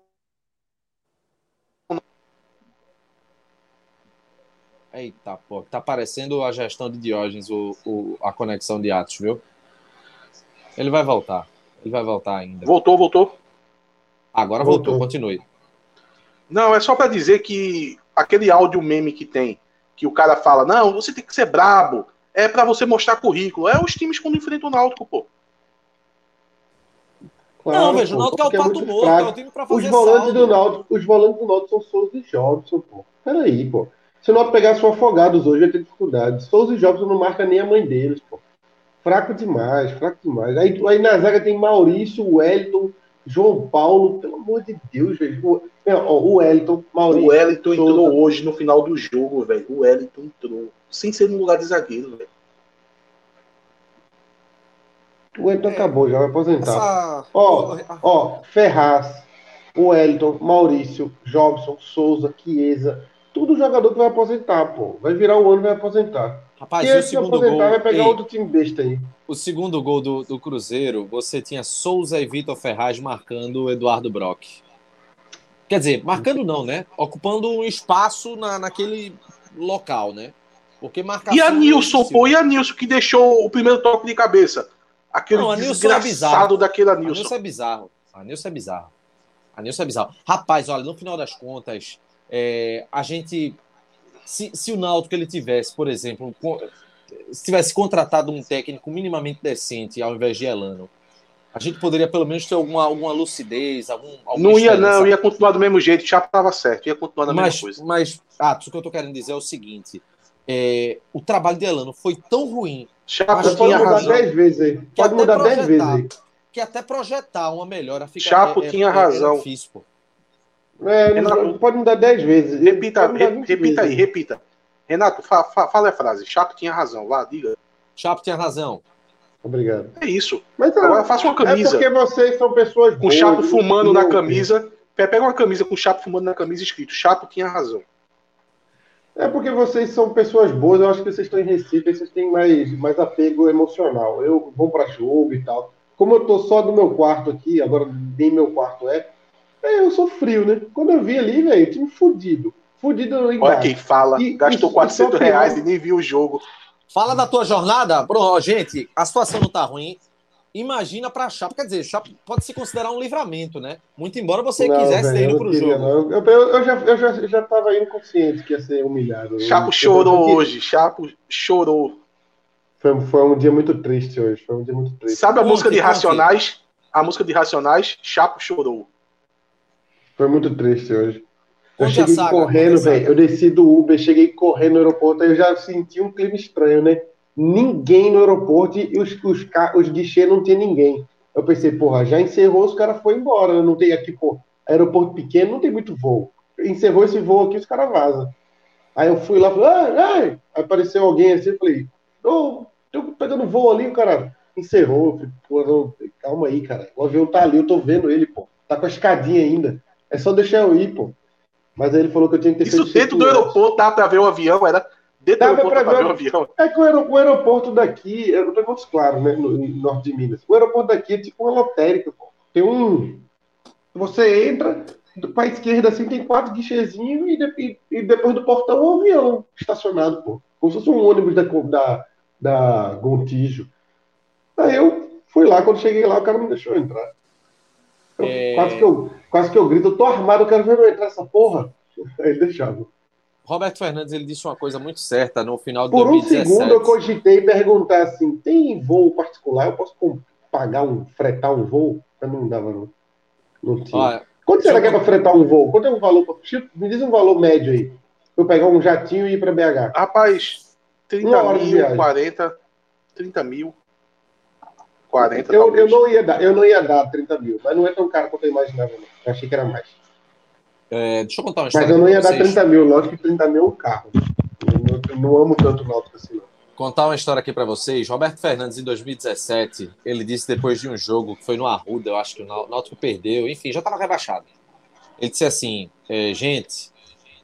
Eita, pô, tá parecendo a gestão de Diógenes, o, o, a conexão de Atos, viu? Ele vai voltar. Ele vai voltar ainda. Voltou, voltou. Agora voltou, voltou continue. Não, é só para dizer que aquele áudio meme que tem, que o cara fala, não, você tem que ser brabo, é para você mostrar currículo. É os times quando enfrentam o Náutico, pô. Claro, não, veja, o Náutico é o pato é morto, é o time pra fazer os volantes saldo. do Náutico, Os volantes do Náutico são Souza e Jobson, pô. Peraí, pô. Se o Náutico pegasse o Afogados hoje, ia ter dificuldade. Souza e Jobson não marca nem a mãe deles, pô. Fraco demais, fraco demais. Aí, aí na zaga tem Maurício, Wellington, João Paulo, pelo amor de Deus, velho. O Wellington, Maurício. O Wellington Souza. entrou hoje no final do jogo, velho. O Wellington entrou. Sem ser no lugar de zagueiro, velho. O Wellington é, acabou, já vai aposentar. Essa... Ó, ó, Ferraz, o Wellington, Maurício, Jobson, Souza, Chiesa, tudo jogador que vai aposentar, pô. Vai virar o ano e vai aposentar. Rapaz, e o segundo gol... vai pegar Ei, outro time besta aí. O segundo gol do, do Cruzeiro, você tinha Souza e Vitor Ferraz marcando o Eduardo Brock. Quer dizer, marcando não, né? Ocupando um espaço na, naquele local, né? Porque marcação... E a Nilson, pô, e a Nilson que deixou o primeiro toque de cabeça? Aquele não, desgraçado é daquele Anilson. Anilson é bizarro. Anilson é bizarro. Anilson é bizarro. Rapaz, olha, no final das contas, é, a gente. Se, se o Náutico ele tivesse, por exemplo, se tivesse contratado um técnico minimamente decente ao invés de Elano, a gente poderia pelo menos ter alguma, alguma lucidez, algum. Não ia, não, ia continuar do mesmo jeito, já estava certo, ia continuar da mas, mesma coisa. Mas, ah, o que eu estou querendo dizer é o seguinte: é, o trabalho de Elano foi tão ruim Chapo tinha pode mudar razão. 10 vezes aí. Pode mudar 10 vezes aí. Que até projetar uma melhora fica Chapo é, tinha é, razão. É difícil, pô. É, Renato, pode mudar 10 vezes. Repita, re, repita vezes. aí, repita. Renato, fa, fa, fala a frase. Chapo tinha razão. Lá, diga. Chapo tinha razão. Obrigado. É isso. Mas, Agora faça uma camisa. É porque vocês são pessoas Com boas, Chapo fumando na camisa. Pega uma camisa com Chapo fumando na camisa escrito. Chapo tinha razão. É porque vocês são pessoas boas, eu acho que vocês estão em Recife, vocês têm mais, mais apego emocional. Eu vou para jogo e tal. Como eu tô só no meu quarto aqui, agora nem meu quarto é, é eu sou frio, né? Quando eu vi ali, velho, time fudido. Fudido embaixo. Olha quem fala, e, gastou e, 400 reais e nem viu o jogo. Fala da tua jornada. Bro, gente, a situação não tá ruim. Imagina pra Chape. Quer dizer, Chape pode se considerar um livramento, né? Muito embora você Não, quisesse ter ido eu pro queria, jogo. Eu, eu- eu já, eu, já, eu já tava indo consciente que ia ser humilhado. Chapo Eu- chorou eu- hoje. Chapo chorou. Foi, foi um dia muito triste hoje. Foi um dia muito triste. Sabe a Conte, música de conte. Racionais? A música de Racionais, Chapo chorou. Foi muito triste hoje. Eu Conte a cheguei saga, correndo, velho. Eu desci do Uber, cheguei correndo no aeroporto, aí eu já senti um clima estranho, né? Ninguém no aeroporto e os, os, os guichês não tinha ninguém. Eu pensei, porra, já encerrou, os caras foram embora. né? Não tem aqui, pô, aeroporto pequeno, não tem muito voo. Encerrou esse voo aqui, os caras vazam. Aí eu fui lá, falei, ai, ai. Apareceu alguém assim, eu falei, ô, tô pegando voo ali, o cara encerrou. Falei, pô, não, calma aí, cara. O avião tá ali, eu tô vendo ele, pô. Tá com a escadinha ainda. É só deixar eu ir, pô. Mas aí ele falou que eu tinha que ter Isso feito dentro do aeroporto, dá pra ver o avião, era dentro do aeroporto pra dá pra ver ver o avião. É que o, o aeroporto daqui, eu tô muito claro, né, no, no norte de Minas. O aeroporto daqui é tipo uma lotérica, pô. Tem um. Você entra, pra esquerda assim, tem quatro guichezinhos e, de- e- depois do portão um avião estacionado, pô. Como se fosse um ônibus da, da, da Gontijo. Aí eu fui lá, quando cheguei lá, o cara não deixou entrar. Eu- É. quase, que eu, quase que eu grito, eu tô armado, eu quero ver eu entrar essa porra. (laughs) Aí ele deixava. Roberto Fernandes ele disse uma coisa muito certa no final de Por um 2017. segundo eu cogitei perguntar assim: tem voo particular? Eu posso pagar um, fretar um voo? Mas não dava, não. Não tinha. Olha, Quanto será que é pra fretar um voo? Quanto é um valor? Me diz um valor médio aí. Eu pegar um jatinho e ir pra BH. Rapaz, 30 Uma hora de mil, viagem. 40, 30 mil, 40 Eu, eu, não ia dar, eu não ia dar 30 mil, mas não é tão caro quanto eu imaginava. Não. Eu achei que era mais. é, deixa eu contar uma história. Mas eu não ia dar vocês. 30 mil, lógico que 30 mil é um carro. Eu não, eu não amo tanto o Náutico assim, não. Contar uma história aqui pra vocês. Roberto Fernandes, em 2017, ele disse depois de um jogo que foi no Arruda, eu acho que o Náutico perdeu, enfim, já estava rebaixado. Ele disse assim: é, gente,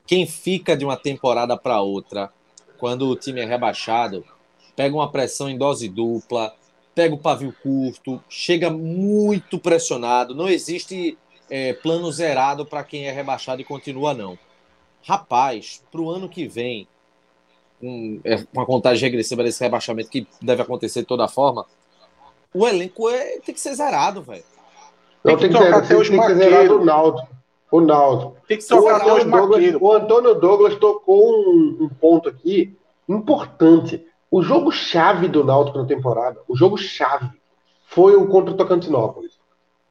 quem fica de uma temporada para outra, quando o time é rebaixado, pega uma pressão em dose dupla, pega o pavio curto, chega muito pressionado. Não existe é, plano zerado para quem é rebaixado e continua, não. Rapaz, para o ano que vem, um, é, uma contagem regressiva desse rebaixamento que deve acontecer de toda forma, o elenco é, tem que ser zerado, velho. Não, Tem que trocar ser, até os tem que maqueiros. o Náutico. O Náutico. Tem que O trocar até os Antônio, Douglas, maqueiros. o Antônio Douglas tocou um, um ponto aqui importante. O jogo chave do Náutico na temporada, o jogo chave, foi o contra o Tocantinópolis.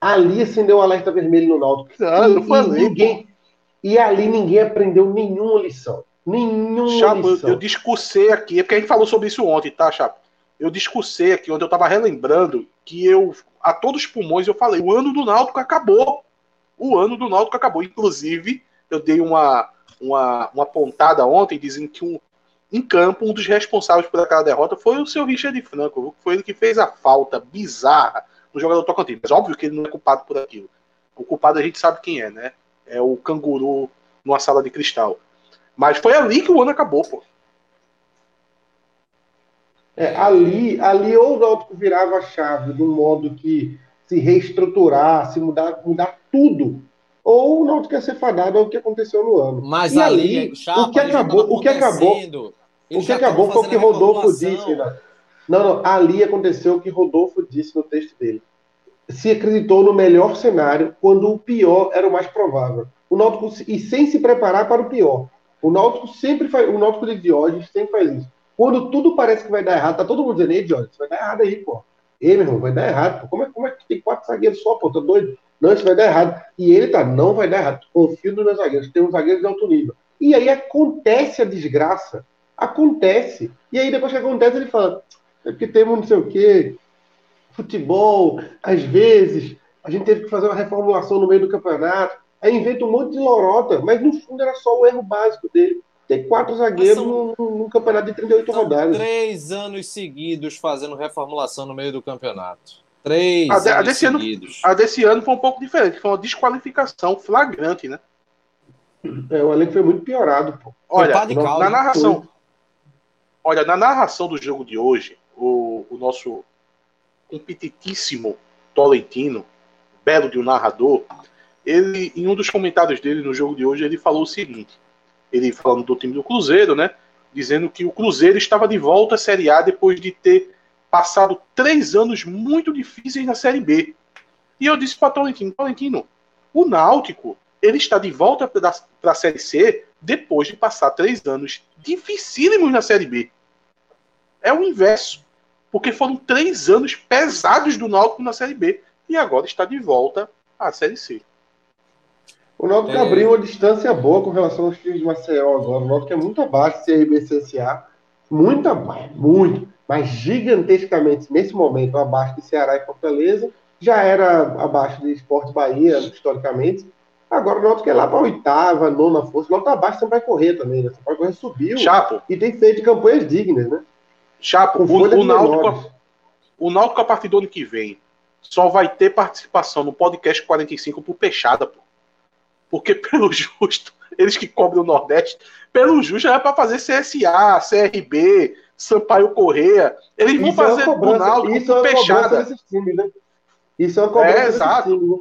Ali acendeu o alerta vermelho no Náutico. Ah, e, falei, e ninguém, e ali ninguém aprendeu nenhuma lição. Nenhuma Chapo, eu, lição. eu discursei aqui, é porque a gente falou sobre isso ontem, tá, Chapo? Eu discursei aqui, onde eu tava relembrando que eu, a todos os pulmões, eu falei, o ano do Náutico acabou. O ano do Náutico acabou. Inclusive, eu dei uma, uma, uma pontada ontem, dizendo que um, em campo, um dos responsáveis por aquela derrota foi o seu Richard Franco. Foi ele que fez a falta bizarra no jogador Tocantins. Mas óbvio que ele não é culpado por aquilo. O culpado a gente sabe quem é, né? É o canguru numa sala de cristal. Mas foi ali que o ano acabou, pô. É, ali, ali ou o Náutico virava a chave de um modo que se reestruturar, se mudar, mudar tudo, ou o Náutico ia ser fadado ao que aconteceu no ano. Mas E ali, ali, Chapa, o que acabou- o que acabou-. O que acabou foi o que Rodolfo disse, né? Não, não, ali aconteceu o que Rodolfo disse no texto dele. Se acreditou no melhor cenário quando o pior era o mais provável. O Náutico, e sem se preparar para o pior. O Náutico sempre faz, o Náutico de Diógenes sempre faz isso. Quando tudo parece que vai dar errado, tá todo mundo dizendo, ei, Diógenes, vai dar errado aí, pô. Ei, meu irmão, vai dar errado, pô. Como é, como é que tem quatro zagueiros só, pô? Tá doido? Não, isso vai dar errado. E ele tá, não vai dar errado. Confio nos meus zagueiros, tem um zagueiro de alto nível. E aí acontece a desgraça. Acontece. E aí depois que acontece, ele fala, é porque temos não sei o quê, futebol, às vezes, a gente teve que fazer uma reformulação no meio do campeonato. Aí inventa um monte de lorota, mas no fundo era só o erro básico dele. Ter quatro zagueiros são- num, num campeonato de 38 São rodadas. três anos seguidos fazendo reformulação no meio do campeonato. Três A de- a desse ano- seguidos. A desse ano foi um pouco diferente, foi uma desqualificação flagrante, né? É, o elenco foi muito piorado, pô. Olha, na, caldo. na narração. Olha, na narração do jogo de hoje, o, o nosso competitíssimo Tolentino, belo de um narrador, ele, em um dos comentários dele no jogo de hoje, ele falou o seguinte: ele falando do time do Cruzeiro, né? dizendo que o Cruzeiro estava de volta à Série A depois de ter passado três anos muito difíceis na Série B. E eu disse para Tolentino, Tolentino, o Náutico ele está de volta para a Série C depois de passar três anos dificílimos na Série B. É o inverso, porque foram três anos pesados do Náutico na Série B e agora está de volta à Série C. O Náutico é... abriu uma distância boa com relação aos times de Maceió agora. O Náutico é muito abaixo do CRB CSA. Muito abaixo, muito. Mas gigantescamente, nesse momento, abaixo de Ceará e Fortaleza. Já era abaixo de Esporte Bahia, historicamente. Agora o Náutico é lá para a oitava, nona força. O Náutico tá abaixo, você vai correr também, né? Você vai correr subiu. Chapo. E tem feito campanhas dignas, né? Chapo, o, o, Náutico, o Náutico a partir do ano que vem só vai ter participação no podcast 45 por peixada, pô. Porque (laughs) pelo justo, eles que cobrem o Nordeste, pelo justo é para fazer CSA, CRB, Sampaio Correia. Eles vão isso fazer é o Náutico isso é peixada. Time, né? Isso é uma cobrança é, exato. Time, né?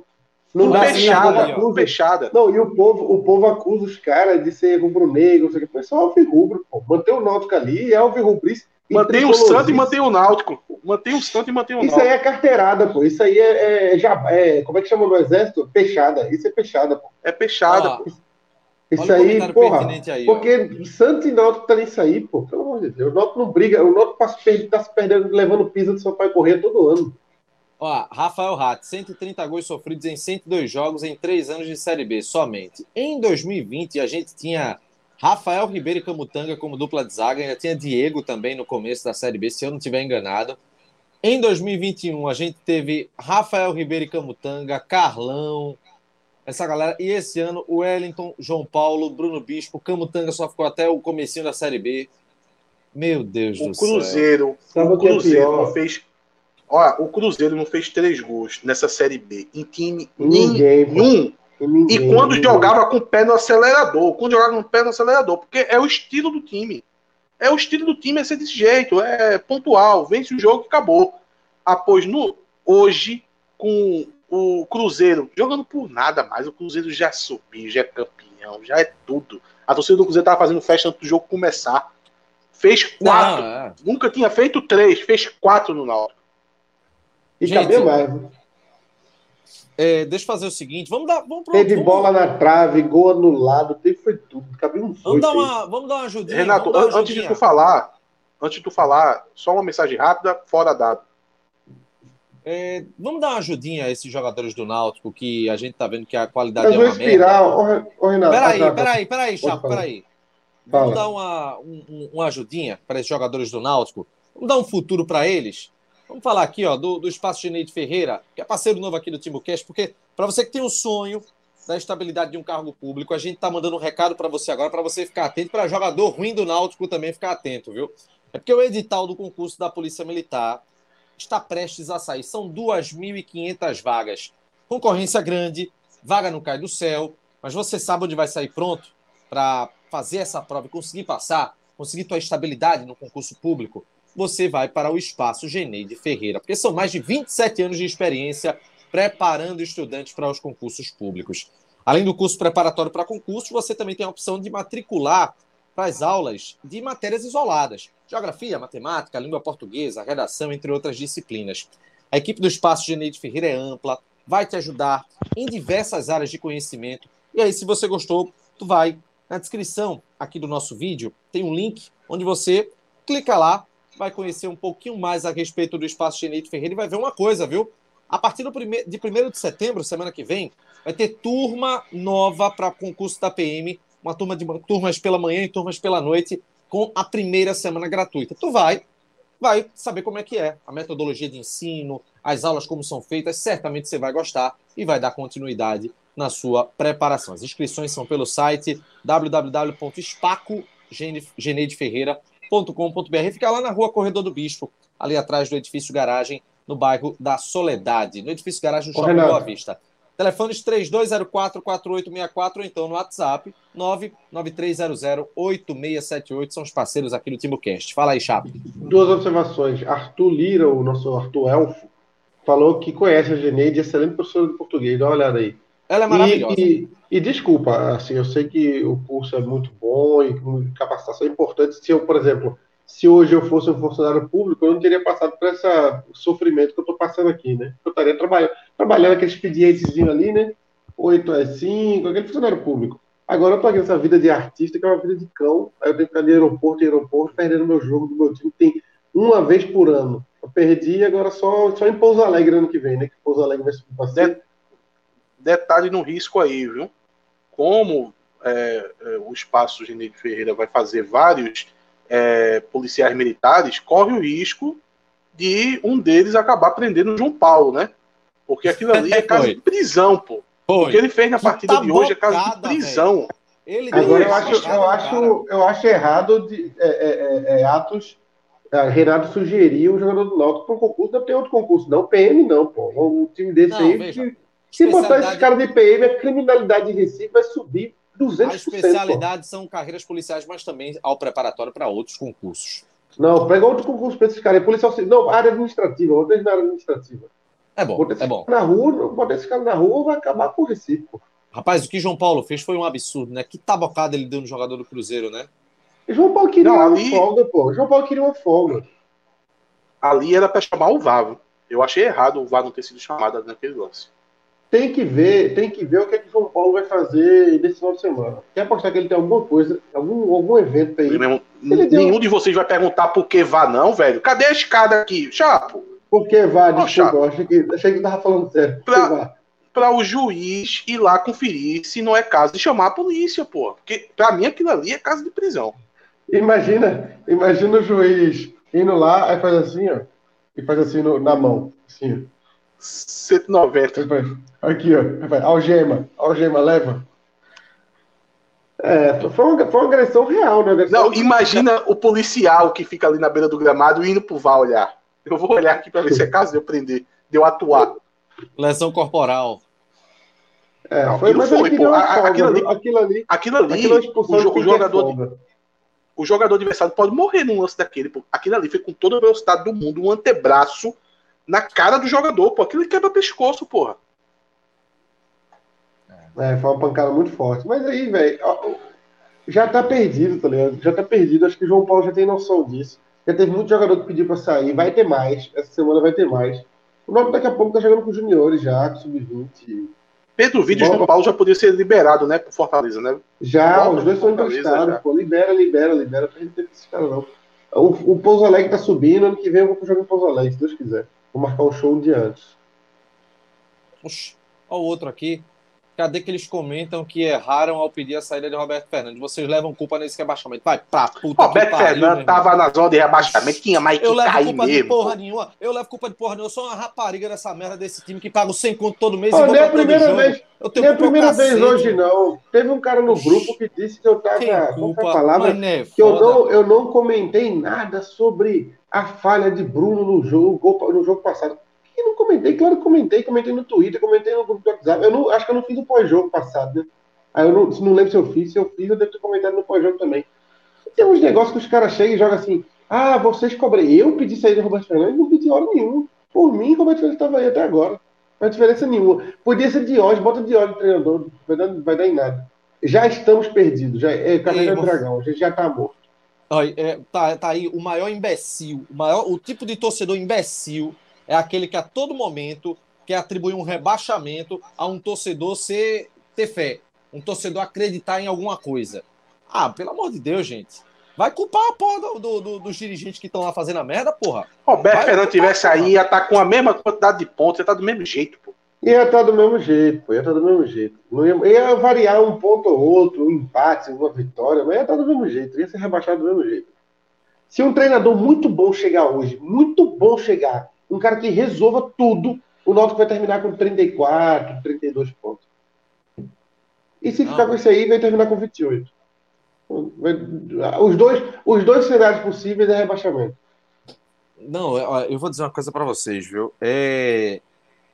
Não dá fechada, assim, fechada. Não, e o povo, o povo acusa os caras de ser rubro-negro, não sei o que. Mas só alvirrubro, pô. Mantém o Náutico ali, é alvirrubrista. Mantém o Santo e mantém o Náutico. Mantém o Santo e mantém o Náutico. Isso aí é carteirada, pô. Isso aí é, é, já, é como é que chama no exército? Peixada. Isso é peixada, pô. É peixada, ah, pô. Isso aí, porra. Aí, porque ó. Santos e Náutico tá nisso aí, pô. Pelo amor de Deus. O Náutico não briga. O Náutico tá se, tá se perdendo, levando pisa do seu pai correr todo ano. Ó, Rafael Rat, 130 gols sofridos em 102 jogos em 3 anos de Série B somente. Em 2020, a gente tinha Rafael Ribeiro e Camutanga como dupla de zaga, ainda tinha Diego também no começo da Série B, se eu não estiver enganado. Em 2021, a gente teve Rafael Ribeiro e Camutanga, Carlão, essa galera. E esse ano, o Wellington, João Paulo, Bruno Bispo, Camutanga só ficou até o comecinho da Série B. Meu Deus o do Cruzeiro, céu. O Cruzeiro é não fez Olha, o Cruzeiro não fez três gols nessa Série B em time ninguém, nenhum. Ninguém, e quando ninguém. jogava com o pé no acelerador, quando jogava com o pé no acelerador, porque é o estilo do time. É o estilo do time é ser desse jeito, é pontual, vence o jogo e acabou. Após no hoje com o Cruzeiro jogando por nada mais, o Cruzeiro já subiu, já é campeão, já é tudo. A torcida do Cruzeiro tava fazendo festa antes do jogo começar. Fez quatro. Não, é. Nunca tinha feito três, fez quatro no Náutico. E Gente, cabia mais. É, deixa eu fazer o seguinte, vamos dar. Vamos pro, teve vamos... bola na trave, gol anulado, teve foi tudo. Um vamos dar uma, Vamos dar uma ajudinha. Renato, uma antes ajudinha. de tu falar, antes de tu falar, só uma mensagem rápida, fora dado. É, vamos dar uma ajudinha a esses jogadores do Náutico que a gente tá vendo que a qualidade Mas é uma inspirar, merda. Ô, Renato, peraí, tá, peraí, peraí, Chapo, peraí. Vamos dar uma, um, uma ajudinha para esses jogadores do Náutico. Vamos dar um futuro para eles. Vamos falar aqui ó, do, do Espaço Geneide Ferreira, que é parceiro novo aqui do TimbuCast, porque para você que tem o um sonho da estabilidade de um cargo público, a gente está mandando um recado para você agora, para você ficar atento, para jogador ruim do Náutico também ficar atento, viu? É porque o edital do concurso da Polícia Militar está prestes a sair. São 2.500 vagas. Concorrência grande, vaga não cai do céu, mas você sabe onde vai sair pronto para fazer essa prova e conseguir passar, conseguir tua estabilidade no concurso público? você vai para o espaço Geneide Ferreira, porque são mais de 27 anos de experiência preparando estudantes para os concursos públicos. Além do curso preparatório para concursos, você também tem a opção de matricular para as aulas de matérias isoladas: geografia, matemática, língua portuguesa, redação, entre outras disciplinas. A equipe do Espaço Geneide Ferreira é ampla, vai te ajudar em diversas áreas de conhecimento. E aí, se você gostou, tu vai na descrição aqui do nosso vídeo, tem um link onde você clica lá vai conhecer um pouquinho mais a respeito do Espaço Geneide Ferreira e vai ver uma coisa, viu? A partir do prime de 1 de setembro, semana que vem, vai ter turma nova para concurso da PM, uma turma de turmas pela manhã e turmas pela noite, com a primeira semana gratuita. Tu vai, vai saber como é que é, a metodologia de ensino, as aulas como são feitas, certamente você vai gostar e vai dar continuidade na sua preparação. As inscrições são pelo site www.espacogenedeferreira.com com.br Fica lá na rua Corredor do Bispo, ali atrás do edifício garagem, no bairro da Soledade, no edifício garagem do Shopping Boa Vista. Telefones 3204-4864 ou então no WhatsApp 99300-8678. São os parceiros aqui do TimbuCast. Fala aí, Chapo. Duas observações. Arthur Lira, o nosso Arthur Elfo, falou que conhece a Geneide, excelente professora de português. Dá uma olhada aí. Ela é maravilhosa. E, e, E desculpa, assim, eu sei que o curso é muito bom e capacitação é importante. Se eu, por exemplo, se hoje eu fosse um funcionário público, eu não teria passado por esse sofrimento que eu estou passando aqui, né? Eu estaria trabalhando, trabalhando aquele expedientezinho ali, né? 8 é 5, aquele funcionário público. Agora eu estou aqui nessa vida de artista, que é uma vida de cão. Aí eu tenho que ficar de aeroporto em aeroporto, perdendo meu jogo do meu time, tem uma vez por ano. Eu perdi, agora só, só em Pouso Alegre ano que vem, né? Que Pouso Alegre vai subir para Detalhe no risco aí, viu? Como é, é, o espaço Genei Ferreira vai fazer vários é, policiais militares, corre o risco de um deles acabar prendendo João Paulo, né? Porque aquilo ali é caso de prisão, pô. Foi. O que ele fez na partida tá de hoje é caso de prisão. Ele Agora eu acho, eu acho, eu acho errado de é, é, é, é Atos. Renato sugeriu o jogador do Náutico para um concurso, não tem outro concurso, não. PM não, pô. Um time desse não, aí. Que, se botar esse cara de PM, a criminalidade de Recife vai subir 200%. A especialidade pô. são carreiras policiais, mas também ao preparatório para outros concursos. Não, pega outro concurso para esses caras. Policial, não, área administrativa, outra na área administrativa. É bom, é bom. Na rua, botar esse cara na rua vai acabar com o Recife. Rapaz, o que João Paulo fez foi um absurdo, né? Que tabocada ele deu no jogador do Cruzeiro, né? João Paulo queria Não, ali... uma folga, pô. João Paulo queria uma folga. Ali era pra chamar o VAR. Eu achei errado o VAR não ter sido chamado naquele lance. Tem que ver, tem que ver o que, é que o João Paulo vai fazer nesse final de semana. Quer apostar que ele tem alguma coisa, algum, algum evento aí? Mesmo, nenhum deu... de vocês vai perguntar por que VAR, não, velho. Cadê a escada aqui? Chapo. Por que? Desculpa, oh, achei que, achei que tava falando sério. Pra, pra o juiz ir lá conferir se não é caso de chamar a polícia, pô. Porque pra mim aquilo ali é caso de prisão. Imagina, imagina o juiz indo lá, aí faz assim, ó. E faz assim no, na mão. Assim. 190. Aqui, ó. Algema, algema, leva. É, foi uma, foi uma agressão real, né? Agressão Não, imagina o policial que fica ali na beira do gramado indo pro VAR olhar. Eu vou olhar aqui para ver se é caso de eu prender, de eu atuar. Lesão corporal. É, não, foi, mas foi, pô, aquilo, ali, aquilo ali, aquilo ali, aquilo ali o, o, jogador, o jogador adversário pode morrer num lance daquele. Pô. Aquilo ali foi com toda a velocidade do mundo, um antebraço na cara do jogador, pô. Aquilo quebra pescoço, porra. É, foi uma pancada muito forte. Mas aí, velho, já tá perdido, tá ligado? Já tá perdido. Acho que o João Paulo já tem noção disso. Já teve muito jogador que pediu para sair, vai ter mais. Essa semana vai ter mais. O Náutico daqui a pouco tá jogando com os juniores já, com sub-20. Pedro Vídeo e João Paulo já podia ser liberado, né, pro Fortaleza, né? Já, Bom, os dois são emprestados, pô. Libera, libera, libera. Pra gente ter esse cara, não. O, o Pouso Alegre tá subindo, ano que vem eu vou jogar em Pouso Alegre, se Deus quiser. Vou marcar um show um dia antes. Oxi, olha o outro aqui. Cadê que eles comentam que erraram ao pedir a saída de Roberto Fernandes? Vocês levam culpa nesse rebaixamento. Vai pra puta Roberto que pariu, Fernandes tava na zona de rebaixamento, tinha mais que eu levo culpa mesmo. De porra nenhuma. Eu levo culpa de porra nenhuma. Eu sou uma rapariga dessa merda desse time que paga 100 conto todo mês oh, e nem a primeira vez, eu tenho nem a primeira vez hoje, não. Teve um cara no grupo que disse que eu tava... Culpa, a palavra, é que eu não, eu não comentei nada sobre a falha de Bruno no jogo, no jogo passado. E não comentei, claro que comentei, comentei no Twitter, comentei no grupo do WhatsApp. Eu não, acho que eu não fiz o pós-jogo passado, né? Aí eu não, não lembro se eu fiz, se eu fiz, eu devo ter comentado no pós-jogo também. E tem uns negócios que os caras chegam e jogam assim, ah, vocês cobrem. Eu pedi saída do Roberto Fernandes, não pedi hora nenhuma. Por mim, o Roberto Fernandes estava aí até agora. Não faz diferença nenhuma. Podia ser de hoje, bota o treinador, vai dar, vai dar em nada. Já estamos perdidos, já é Caverna do Dragão, a gente já está morto. É, tá, tá aí o maior imbecil, o, maior, o tipo de torcedor imbecil é aquele que a todo momento quer atribuir um rebaixamento a um torcedor ser, ter fé, um torcedor acreditar em alguma coisa. Ah, pelo amor de Deus, gente. Vai culpar a porra do, do, do, dos dirigentes que estão lá fazendo a merda, porra. Roberto Fernandes tivesse aí, ia estar tá com a mesma quantidade de pontos, ia estar tá do mesmo jeito, pô. Ia estar do mesmo jeito, pô. Ia estar do mesmo jeito. Não ia, ia variar um ponto ou outro, um empate, uma vitória, mas ia estar do mesmo jeito. Ia ser rebaixado do mesmo jeito. Se um treinador muito bom chegar hoje, muito bom chegar, um cara que resolva tudo, o Náutico vai terminar com 34, 32 pontos. E se ficar com isso aí, vai terminar com 28. Os dois, os dois cenários possíveis é rebaixamento. Não, eu vou dizer uma coisa para vocês, viu? É...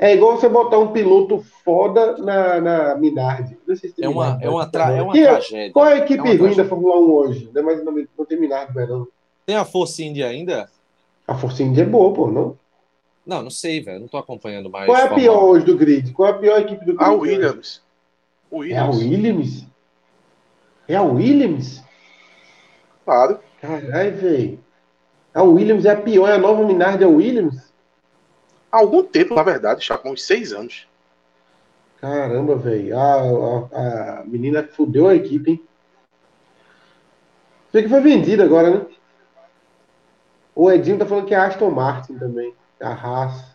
é igual você botar um piloto foda na, na Minardi. Se é, uma, é, uma tra... é uma é- tragédia. Qual é a equipe é ruim da Fórmula 1 hoje? Não, é mais, não tem Minardi, não. Tem a Force India ainda? A Force India é boa, pô, não? Não, não sei, velho. Não tô acompanhando mais. Qual é a pior hoje do grid? Qual é a pior equipe do grid? A Williams. O É a Williams. Williams? É a Williams? Claro. Caralho, velho. A Williams é a pior, é a nova Minardi, é a Williams? Há algum tempo, na verdade, já com uns seis anos. Caramba, velho. A, a, a menina fudeu a equipe, hein? Sei que foi vendida agora, né? O Edinho tá falando que é Aston Martin também. A Haas.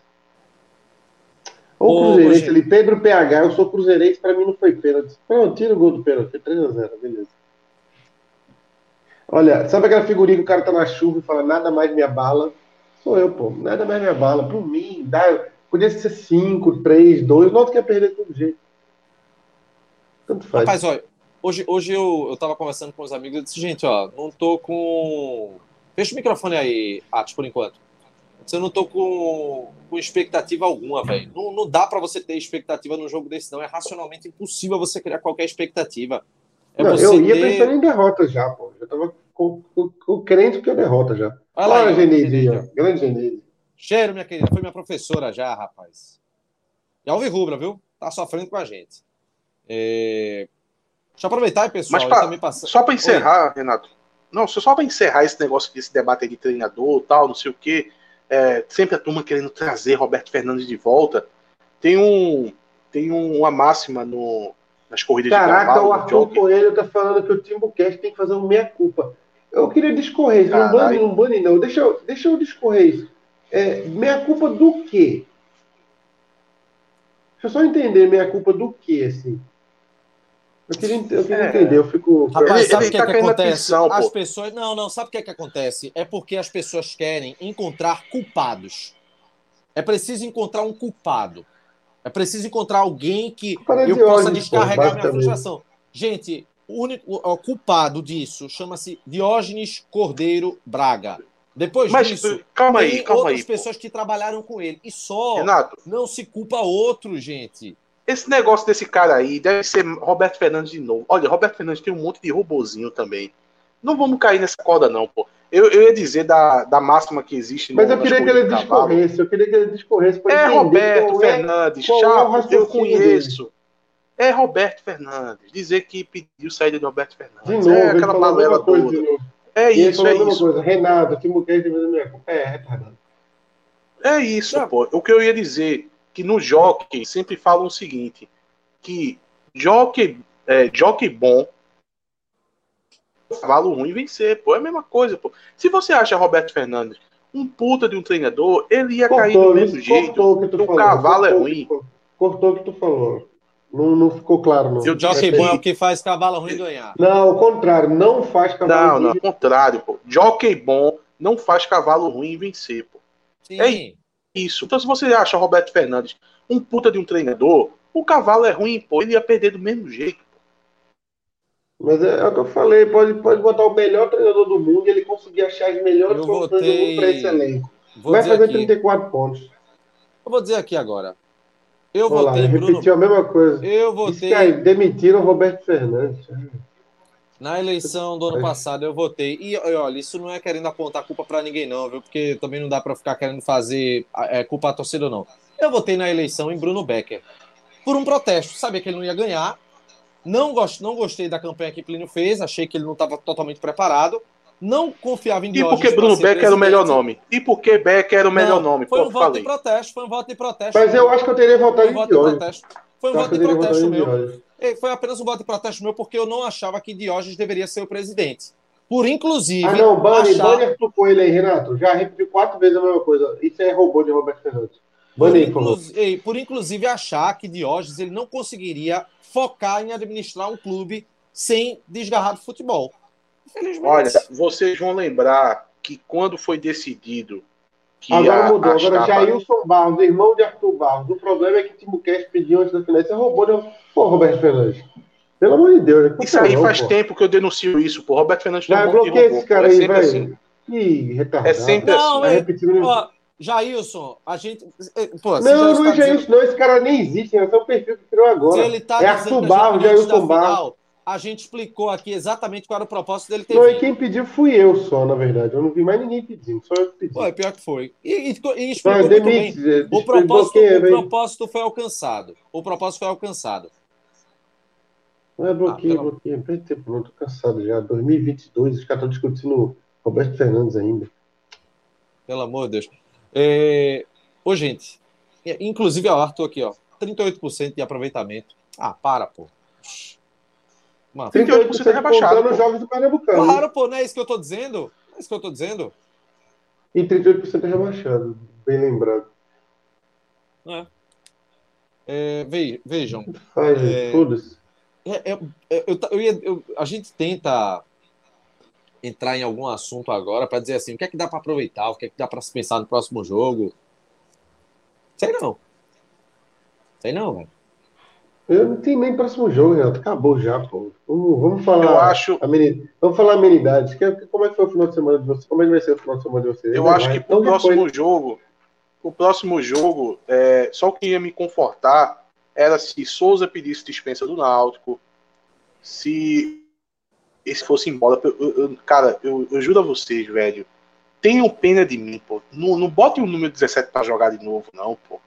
Ou Ô, o Cruzeirense gente. ali. Pedro PH, eu sou Cruzeirense, pra mim não foi pênalti. Pronto, tira o gol do pênalti. Foi 3x0, beleza. Olha, sabe aquela figurinha que o cara tá na chuva e fala nada mais me abala? Sou eu, pô. Nada mais me abala. Por mim, dá, podia ser 5, 3, 2. Nota que ia perder de todo jeito. Tanto faz. Rapaz, olha, hoje, hoje eu, eu tava conversando com os amigos e disse, gente, ó, não tô com. Fecha o microfone aí, Atos, por enquanto. Eu não tô com, com expectativa alguma, velho. Não, não dá pra você ter expectativa num jogo desse, não. É racionalmente impossível você criar qualquer expectativa. É Não, eu ia ter- pensando em derrota já, pô. Eu tava com, com, com crente que é derrota já. Olha lá, Olha a Geneide, ó. Grande Geneide. Cheiro, minha querida. Foi minha professora já, rapaz. E Alvi Rubra, viu? Tá sofrendo com a gente. É... Deixa eu aproveitar, aí, pessoal. Mas pra- também passar... Só para encerrar, Renato. Não, só para encerrar esse negócio desse debate aí de treinador, tal, não sei o quê. é, sempre a turma querendo trazer Roberto Fernandes de volta. Tem um tem um- uma máxima no, nas corridas de Caraca, cavalo, o no Arthur. Coelho tá falando que o Timbucast tem que fazer um meia-culpa. Eu queria discorrer isso. Não bane, não bane, não. Deixa eu, deixa eu discorrer isso. É, meia-culpa do quê? Deixa eu só entender meia-culpa do quê, assim. Eu queria, eu queria É. entender, eu fico. Rapaz, Ele- sabe o que, tá é que caindo na acontece? pensão, as pô. pessoas. Não, não, sabe o que é que acontece? É porque as pessoas querem encontrar culpados. É preciso encontrar um culpado. É preciso encontrar alguém que eu possa pô, descarregar minha basicamente. frustração. Gente, o único o, o culpado disso chama-se Diógenes Cordeiro Braga. Depois Mas disso, calma tem aí, calma outras aí. pô. pessoas que trabalharam com ele. E só Renato, não se culpa outro, gente. esse negócio desse cara aí deve ser Roberto Fernandes de novo. Olha, Roberto Fernandes tem um monte de robozinho também. Não vamos cair nessa corda, não, pô. Eu, eu ia dizer da, da máxima que existe Mas eu nas queria que ele discorresse, eu queria que ele discorresse É Roberto é- Fernandes, é chato, eu conheço. É Roberto Fernandes. Dizer que pediu saída de Roberto De Fernandes. novo, é aquela balela toda. de novo. É E isso, é isso. coisa. Renato, que fazer minha culpa. É, retardado. É isso, Não. pô. O que eu ia dizer, que no jockey sempre falam o seguinte, que jockey, é, jockey bom, cavalo ruim vencer, pô. É a mesma coisa, pô. Se você acha Roberto Fernandes um puta de um treinador, ele ia cair do Cortou, mesmo jeito. cortou o que tu O falou. cavalo é cortou ruim. Cortou o que tu falou. Não, não ficou claro, não. Se o jockey bom é o que faz cavalo ruim ganhar. Não, ao contrário, não faz Não, cavalo não, ruim. ao contrário, pô. Jockey bom não faz cavalo ruim vencer, pô. Sim. É Isso. Então, se você acha Roberto Fernandes um puta de um treinador, o cavalo é ruim, pô. Ele ia perder do mesmo jeito. Mas é, é o que eu falei, pode, pode botar o melhor treinador do mundo e ele conseguir achar as melhores votei- mundo para esse elenco. Vou Vai fazer aqui. 34 pontos. Eu vou dizer aqui agora. Eu Olha lá, votei Bruno. repetiu a mesma coisa. Eu que aí, votei demitiram o Roberto Fernandes. na eleição do ano passado, eu votei. E, olha, isso não é querendo apontar culpa pra ninguém, não, viu? Porque também não dá pra ficar querendo fazer é, culpa a torcida, não. Eu votei na eleição em Bruno Becker. Por um protesto. Sabia que ele não ia ganhar. Não, gost, não gostei da campanha que Plínio fez. Achei que ele não estava totalmente preparado. Não confiava em E Diógenes porque pra Bruno Becker era o melhor nome? E porque Becker era o melhor Não, nome? Foi um voto falei. de protesto, foi um voto de protesto. Mas eu acho que eu teria votado Foi um em voto de Diógenes. protesto. Foi um voto de protesto em meu. Diógenes. E Foi apenas um voto de protesto meu porque eu não achava que Diógenes deveria ser o presidente. Por inclusive. Ah, não, Bane, achar- Bane Arthur Coelho aí, Renato. Já repetiu quatro vezes a mesma coisa. Isso é robô de Roberto Fernandes. aí, por favor. inclu- ei, por inclusive achar que Diógenes ele não conseguiria focar em administrar um clube sem desgarrar do futebol. Olha, vocês vão lembrar que quando foi decidido que Agora a, mudou. a Agora chapa- Jailson Barros, irmão de Arthur Barros. O problema é que Timbucast pediu antes da final. Isso é robô de. Pô, Roberto Fernandes. Pelo amor de Deus. né? Isso aí Não, faz pô. tempo que eu denuncio isso, pô. Roberto Fernandes Vai, de bloqueia esse cara pô. É aí, sempre velho. assim. Ih, retardado. É sempre Não, Tá é- repetindo. Ó, Jailson, a gente. Pô, Não, não tá é dizendo- Jailson, não. Esse cara nem existe. É só o perfil que criou agora. Se ele tá é dizendo Arthur Barros, Jailson Barros. A gente explicou aqui exatamente qual era o propósito dele ter Não, e vindo. quem pediu fui eu só, na verdade. Eu não vi mais ninguém pedindo, só eu pedi. É pior que foi. E, e, e Não, explicou bem. demite. é, O propósito, o propósito foi alcançado. O propósito foi alcançado. Não é bloqueio, ah, pelo... bloqueio. Não. Tô cansado já. 2022, os caras estão discutindo Roberto Fernandes ainda. Pelo amor de Deus. É... Ô, gente. Inclusive, ó, Arthur aqui, ó. 38% de aproveitamento. Ah, para, pô. Mano, 38% é rebaixado. Os jogos do Pernambucano. Claro, pô, não é isso que eu tô dizendo. Não é isso que eu tô dizendo. E 38% é rebaixado. Bem lembrado. É. É, vejam. Faz, é, foda-se. É, é, é, eu, eu, eu, eu, a gente tenta entrar em algum assunto agora para dizer assim, o que é que dá para aproveitar, o que é que dá para se pensar no próximo jogo. Sei não. Sei não, velho. Eu não tenho nem próximo jogo, Renato. Acabou já, pô. Vamos, vamos falar. Eu acho. Vamos falar amenidades. Como é que foi o final de semana de vocês? Como é que vai ser o final de semana de vocês? Eu acho que pro então, próximo depois... jogo, o próximo jogo, é, só o que ia me confortar era se Souza pedisse dispensa do Náutico, se esse fosse embora. Eu, eu, cara, eu, eu juro a vocês, velho. Tenham pena de mim, pô. Não, não botem o número 17 para jogar de novo, não, pô.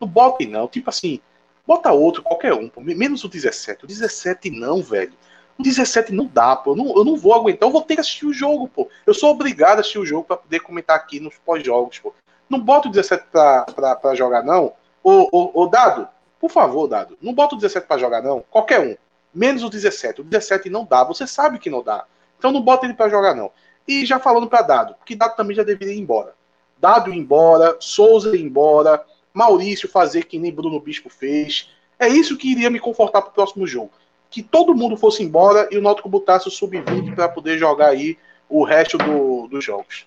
Não botem, não. Tipo assim, Bota outro, qualquer um, pô. menos o 17. O 17 não, velho. O 17 não dá, pô. Eu não, eu não vou aguentar. Eu vou ter que assistir o jogo, pô. Eu sou obrigado a assistir o jogo para poder comentar aqui nos pós-jogos, pô. Não bota o 17 pra, pra, pra jogar, não. Ô, ô, ô, Dado, por favor, Dado. Não bota o 17 para jogar, não. Qualquer um. Menos o 17. O 17 não dá. Você sabe que não dá. Então não bota ele para jogar, não. E já falando para Dado, que Dado também já deveria ir embora. Dado ir embora, Souza ir embora. Maurício fazer que nem Bruno Bispo fez. É isso que iria me confortar para o próximo jogo. Que todo mundo fosse embora e o Náutico botasse o sub-20 para poder jogar aí o resto do, dos jogos.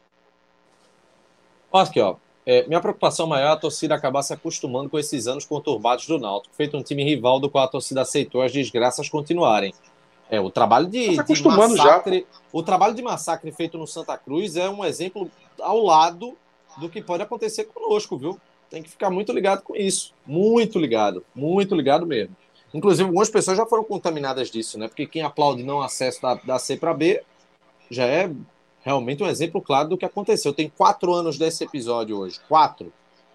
Olha aqui, ó. É, minha preocupação maior é a torcida acabar se acostumando com esses anos conturbados do Náutico, feito um time rival do qual a torcida aceitou as desgraças continuarem. É, o trabalho de, tá de massacre, já. o trabalho de massacre feito no Santa Cruz é um exemplo ao lado do que pode acontecer conosco, viu? Tem que ficar muito ligado com isso. Muito ligado. Muito ligado mesmo. Inclusive, algumas pessoas já foram contaminadas disso, né? Porque quem aplaude não acesso da, da C para B já é realmente um exemplo claro do que aconteceu. Tem quatro anos desse episódio hoje. Quatro.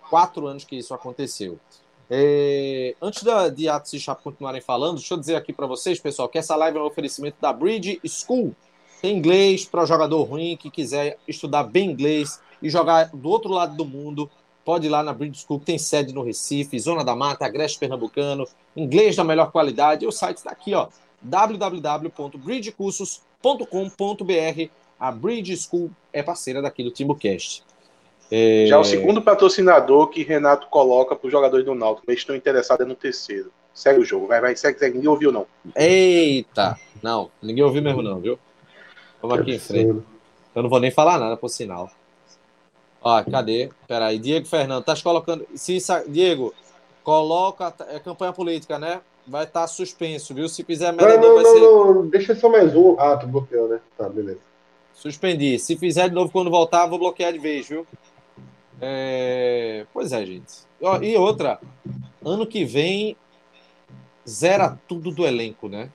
Quatro anos que isso aconteceu. É... Antes da, de Atos e Chapo continuarem falando, deixa eu dizer aqui para vocês, pessoal, que essa live é um oferecimento da Bridge School. Tem inglês para jogador ruim que quiser estudar bem inglês e jogar do outro lado do mundo Pode ir lá na Bridge School, que tem sede no Recife, Zona da Mata, Agreste Pernambucano, inglês da melhor qualidade. E o site está aqui, ó, www.bridgecursos.com.br. A Bridge School é parceira daqui do TimbuCast. É... Já é o segundo patrocinador que Renato coloca para os jogadores do Náutico. Eles estão interessados no terceiro. Segue o jogo, vai, vai, segue, segue. Ninguém ouviu, não. Eita! Não, ninguém ouviu mesmo, não, viu? Vamos aqui em frente. Eu não vou nem falar nada, por sinal. Ó, cadê? Peraí, Diego Fernando, tá colocando. Se, Diego, coloca. É campanha política, né? Vai estar tá suspenso, viu? Se fizer merda, não, não, vai não, ser. Não, deixa só mais um. Ah, tu bloqueou, né? Tá, beleza. Suspendi. Se fizer de novo quando voltar, vou bloquear de vez, viu? É... Pois é, gente. E outra, ano que vem zera tudo do elenco, né?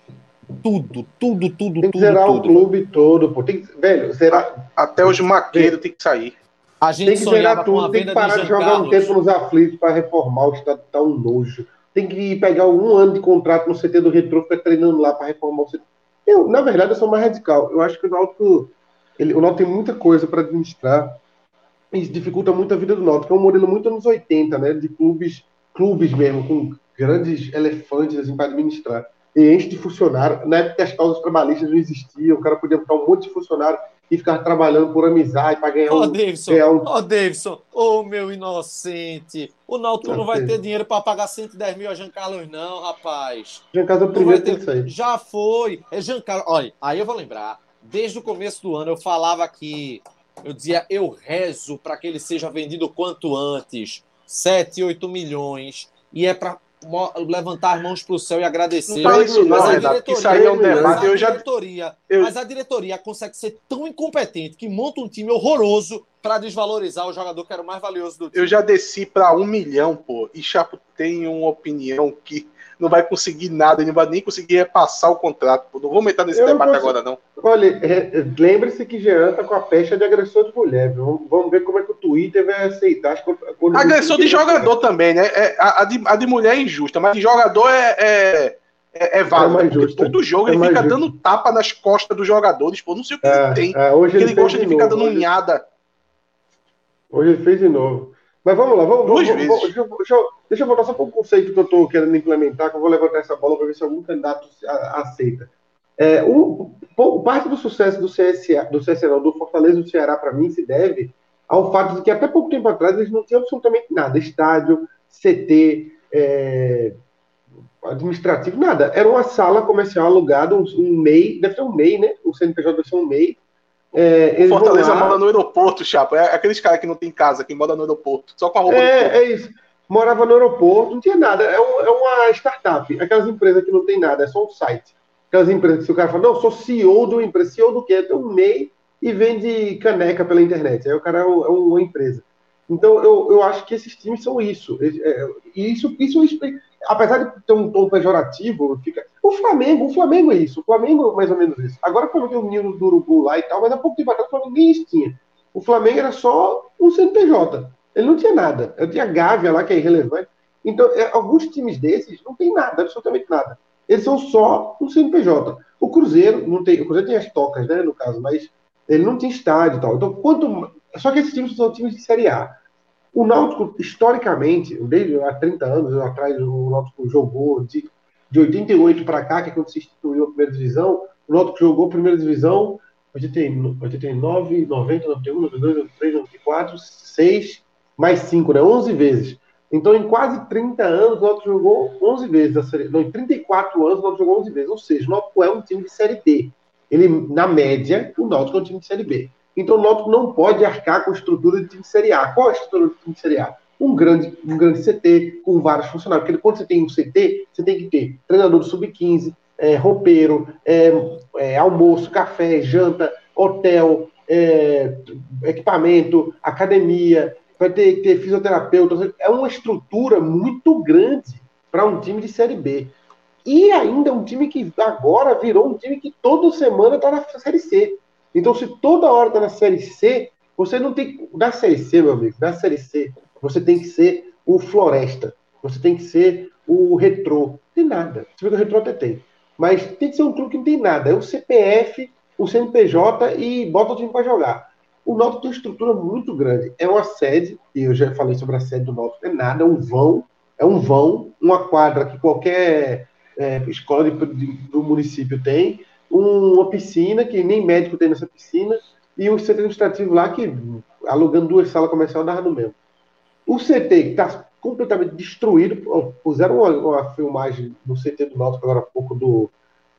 Tudo, tudo, tudo, tem que tudo. Zerar tudo. o clube todo, pô. Tem que, velho, zerar. Até os maqueiros tem que sair. A gente tem que zerar tudo, tem que parar de, de jogar Carlos. um tempo nos aflitos para reformar o estado tá um nojo. Tem que pegar um ano de contrato no CT do Retro, ficar treinando lá para reformar o CT. Eu, na verdade, eu sou mais radical. Eu acho que o Náutico, ele, o Náutico tem muita coisa para administrar. Isso dificulta muito a vida do Náutico. É um modelo muito anos 80, né? De clubes, clubes mesmo, com grandes elefantes assim, para administrar. E enche de funcionário. Na época as causas trabalhistas não existiam, o cara podia botar um monte de funcionário e ficar trabalhando por amizade para ganhar, oh, um, Davidson, ganhar um. Ô, oh, Davidson, ô oh, meu inocente. O Náutico não vai ter dinheiro para pagar 110 mil a Jean Carlos, não, rapaz. Jean Carlos é o primeiro ter... que sair. Já foi. É Jean Carlos. Olha, aí eu vou lembrar. Desde o começo do ano eu falava que eu dizia, eu rezo para que ele seja vendido quanto antes. 7, 8 milhões. E é para levantar as mãos para o céu e agradecer. Não isso não, mas a diretoria, isso aí é um debate. Eu já... diretoria, eu... Mas a diretoria consegue ser tão incompetente que monta um time horroroso para desvalorizar o jogador que era o mais valioso do time. Eu já desci para um milhão, pô, e Chapo tem uma opinião que não vai conseguir nada, não vai nem conseguir repassar o contrato. Não vou entrar nesse eu debate agora, não. Olha, é, lembre-se que Jean tá com a pecha de agressor de mulher. Vamos, vamos ver como é que o Twitter vai aceitar as Agressor de jogador também, né? É, a, a, de, a, de, mulher é injusta, mas de jogador é, é, é, é válido. É justo. todo jogo É ele fica justo. dando tapa nas costas dos jogadores, pô. Não sei o que É, ele tem. é, hoje ele fez gosta de ficar novo, dando unhada. Hoje ele fez de novo. Mas vamos lá, vamos, Duas vamos, vamos- deixa, eu- deixa eu, voltar só para um conceito que eu estou querendo implementar, que eu vou levantar essa bola para ver se algum candidato aceita. É, um, parte do sucesso do CSA, do CSA, não, do Fortaleza do Ceará, para mim, se deve ao fato de que até pouco tempo atrás eles não tinham absolutamente nada. Estádio, CT, é, administrativo, nada. Era uma sala comercial alugada, um, um MEI, deve ser um MEI, né? O CNPJ deve ser um MEI. É, Fortaleza mora no aeroporto, Chapa. É aqueles caras que não tem casa, que mora no aeroporto. Só com a roupa. É, é isso. Morava no aeroporto, não tinha nada. É, um- é uma startup. Aquelas empresas que não tem nada, é só um site. Aquelas empresas que se o cara fala, não, sou CEO de uma empresa. CEO do quê? Tem um MEI e vende caneca pela internet. Aí o cara é, um- é uma empresa. Então, eu, eu acho que esses times são isso. É, é, E isso, isso explica. Apesar de ter um tom pejorativo, fica. O Flamengo, o Flamengo é isso. O Flamengo é mais ou menos isso. Agora o Flamengo tem o menino do Urubu lá e tal, mas há pouco tempo atrás o Flamengo nem isso tinha. O Flamengo era só um CNPJ. Ele não tinha nada. Eu tinha Gávea lá, que é irrelevante. Então, é, alguns times desses não tem nada, absolutamente nada. Eles são só um CNPJ. O Cruzeiro não tem. O Cruzeiro tem as tocas, né, no caso, mas ele não tem estádio e tal. Então, quanto. Só que esses times são times de Série A. O Náutico, historicamente, desde há 30 anos atrás, o Náutico jogou de, de 88 para cá, que é quando se instituiu a primeira divisão, o Náutico jogou a primeira divisão 89, 89 90, 91, 92, 93, 94, 6, mais 5, né? 11 vezes. Então, em quase 30 anos, o Náutico jogou 11 vezes. Não, em 34 anos, o Náutico jogou 11 vezes. Ou seja, o Náutico é um time de Série B. Ele, na média, o Náutico é um time de Série B. Então, o Náutico não pode arcar com a estrutura de time de Série A. Qual é a estrutura do time de Série A? Um grande, um grande CT com vários funcionários. Porque quando você tem um CT, você tem que ter treinador do sub-15, é, roupeiro, é, é, almoço, café, janta, hotel, é, equipamento, academia, vai ter que ter fisioterapeuta. É uma estrutura muito grande para um time de Série B. E ainda um time que agora virou um time que toda semana está na Série C. Então, se toda hora está na Série C, você não tem. Na Série C, meu amigo, na Série C, você tem que ser o Floresta. Você tem que ser o Retrô. Tem nada. Se bem que o Retrô até tem. Mas tem que ser um clube que não tem nada. É o CPF, o CNPJ e bota o time para jogar. O Náutico tem uma estrutura muito grande. É uma sede, e eu já falei sobre a sede do Náutico, é nada, é um vão, é um vão, uma quadra que qualquer é, escola de, de, do município tem, uma piscina, que nem médico tem nessa piscina, e um centro administrativo lá que, alugando duas salas comerciais, dava no mesmo. O CT, que está completamente destruído, puseram uma, uma, filmagem no CT do Náutico agora há pouco do,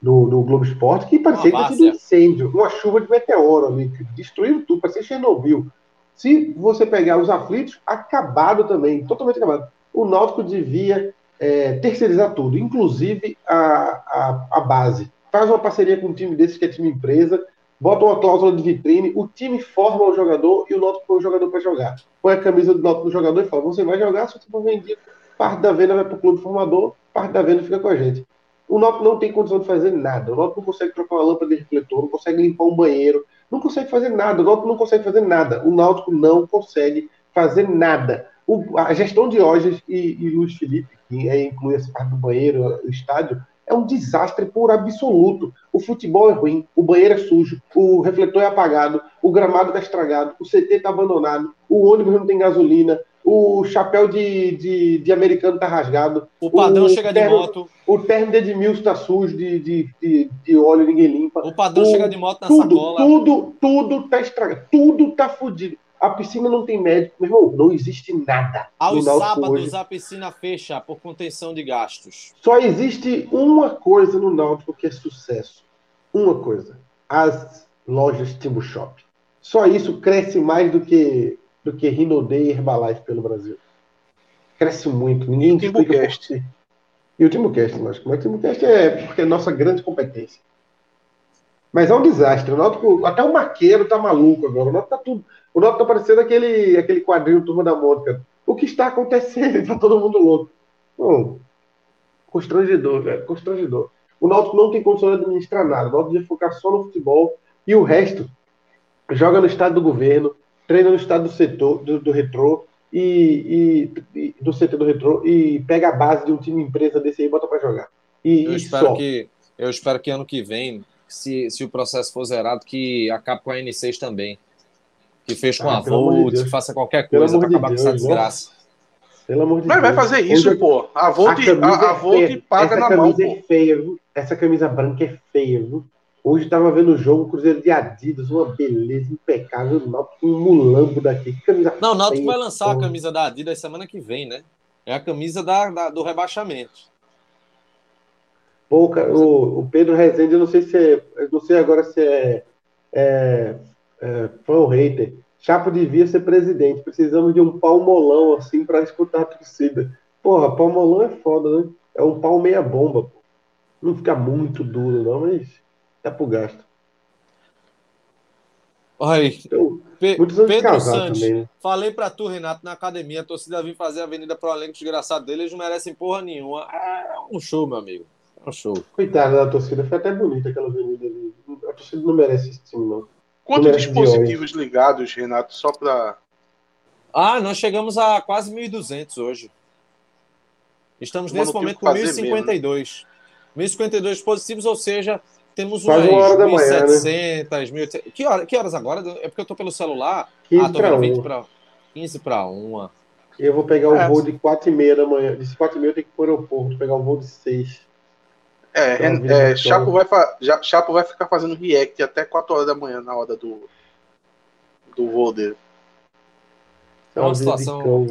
do, do Globo Esporte, que parecia que tinha um incêndio, uma chuva de meteoro ali, que destruíram tudo, parecia Chernobyl. Se você pegar os aflitos, acabado também, totalmente acabado. O Náutico devia é, terceirizar tudo, inclusive a, a, a base. Faz uma parceria com um time desses que é time empresa, bota uma cláusula de vitrine, o time forma o jogador e o Náutico põe o jogador para jogar. Põe a camisa do Náutico no jogador e fala: você vai jogar, se você for vendido, parte da venda vai para o clube formador, parte da venda fica com a gente. O Náutico não tem condição de fazer nada. O Náutico não consegue trocar uma lâmpada de refletor, não consegue limpar um banheiro, não consegue fazer nada. O Náutico não consegue fazer nada. O Náutico não consegue fazer nada. O, a gestão de Oges e, e Luiz Felipe, que é, inclui essa parte do banheiro, o estádio, é um desastre por absoluto. O futebol é ruim, o banheiro é sujo, o refletor é apagado, o gramado está estragado, o CT está abandonado, o ônibus não tem gasolina, o chapéu de, de, de americano está rasgado. O padrão o chega terno, de moto. O terno de Edmilson está sujo de, de, de, de, óleo, ninguém limpa. O padrão o, chega de moto na tudo, sacola. Tudo, tudo está estragado, tudo está fodido. A piscina não tem médico, meu irmão, não existe nada. Aos sábados hoje. a piscina fecha por contenção de gastos. Só existe uma coisa no Náutico que é sucesso. Uma coisa. As lojas Timbo Shop. Só isso cresce mais do que do que Rinodê e Herbalife pelo Brasil. Cresce muito. Ninguém e o Timbucast. E o Timbucast, lógico. Mas o Timbucast é porque é nossa grande competência. Mas é um desastre. O Náutico, até o Maqueiro tá maluco agora. O Náutico tá tudo. O Náutico tá parecendo aquele, aquele quadrinho Turma da Mônica. O que está acontecendo? (laughs) Tá todo mundo louco. Bom, constrangedor, velho. Constrangedor. O Náutico não tem condição de administrar nada. O Náutico devia focar só no futebol e o resto joga no estado do governo, treina no estado do setor, do, do retrô e, e, e, do CT do retrô e pega a base de um time empresa desse aí e bota para jogar. E, Eu espero só. que eu espero que ano que vem, se, se o processo for zerado, que acabe com a N6 também. Que feche com Ah, a de Volt, Deus. que faça qualquer coisa para de acabar com essa Deus, desgraça. Pelo amor de Mas vai Deus. fazer isso, Hoje- pô. A Volt, a, a é Volt feia. paga Essa na mão, é feia, viu? Essa camisa branca é feia, viu? Hoje tava vendo o jogo, Cruzeiro de Adidas, uma beleza impecável, mal um mulambo daqui. Que camisa Não, o Náutico vai lançar a camisa da Adidas semana que vem, né? É a camisa da, da- do rebaixamento. O, o Pedro Rezende, eu não sei se é, eu não sei agora se é, é, é fã ou hater. Chapo devia ser presidente. Precisamos de um palmolão assim pra escutar a torcida. Porra, palmolão é foda, né? É um pau meia bomba, pô. Não fica muito duro, não, mas dá pro gasto. Olha aí, Então, Pe- Pedro Santos, também, né? falei pra tu, Renato, na academia, a torcida vir fazer a Avenida Pro Elenco desgraçado dele, eles não merecem porra nenhuma. É um show, meu amigo. Um show. Coitada da torcida, foi até bonita aquela avenida ali. A torcida não merece esse time, não. Quantos dispositivos ligados, Renato, só pra. Ah, nós chegamos a quase 1.200 hoje. Estamos nesse o momento com fazer 1.052. 1.052 dispositivos, ou seja, temos Quase umas uma hora da manhã, né? 1.700, 1.800. Que, hora, que horas agora? É porque eu tô pelo celular. 15 ah, tô pra vendo 20 1. para 15 para 1. Eu vou pegar o É. voo de 4 e meia da manhã. De 4 e meia eu tenho que ir pro aeroporto, vou pegar o voo de 6. É, Então, vida é, Chapo, vai já- Chapo vai ficar fazendo react até 4 horas da manhã na hora do, do voo dele. É uma vida de situação-.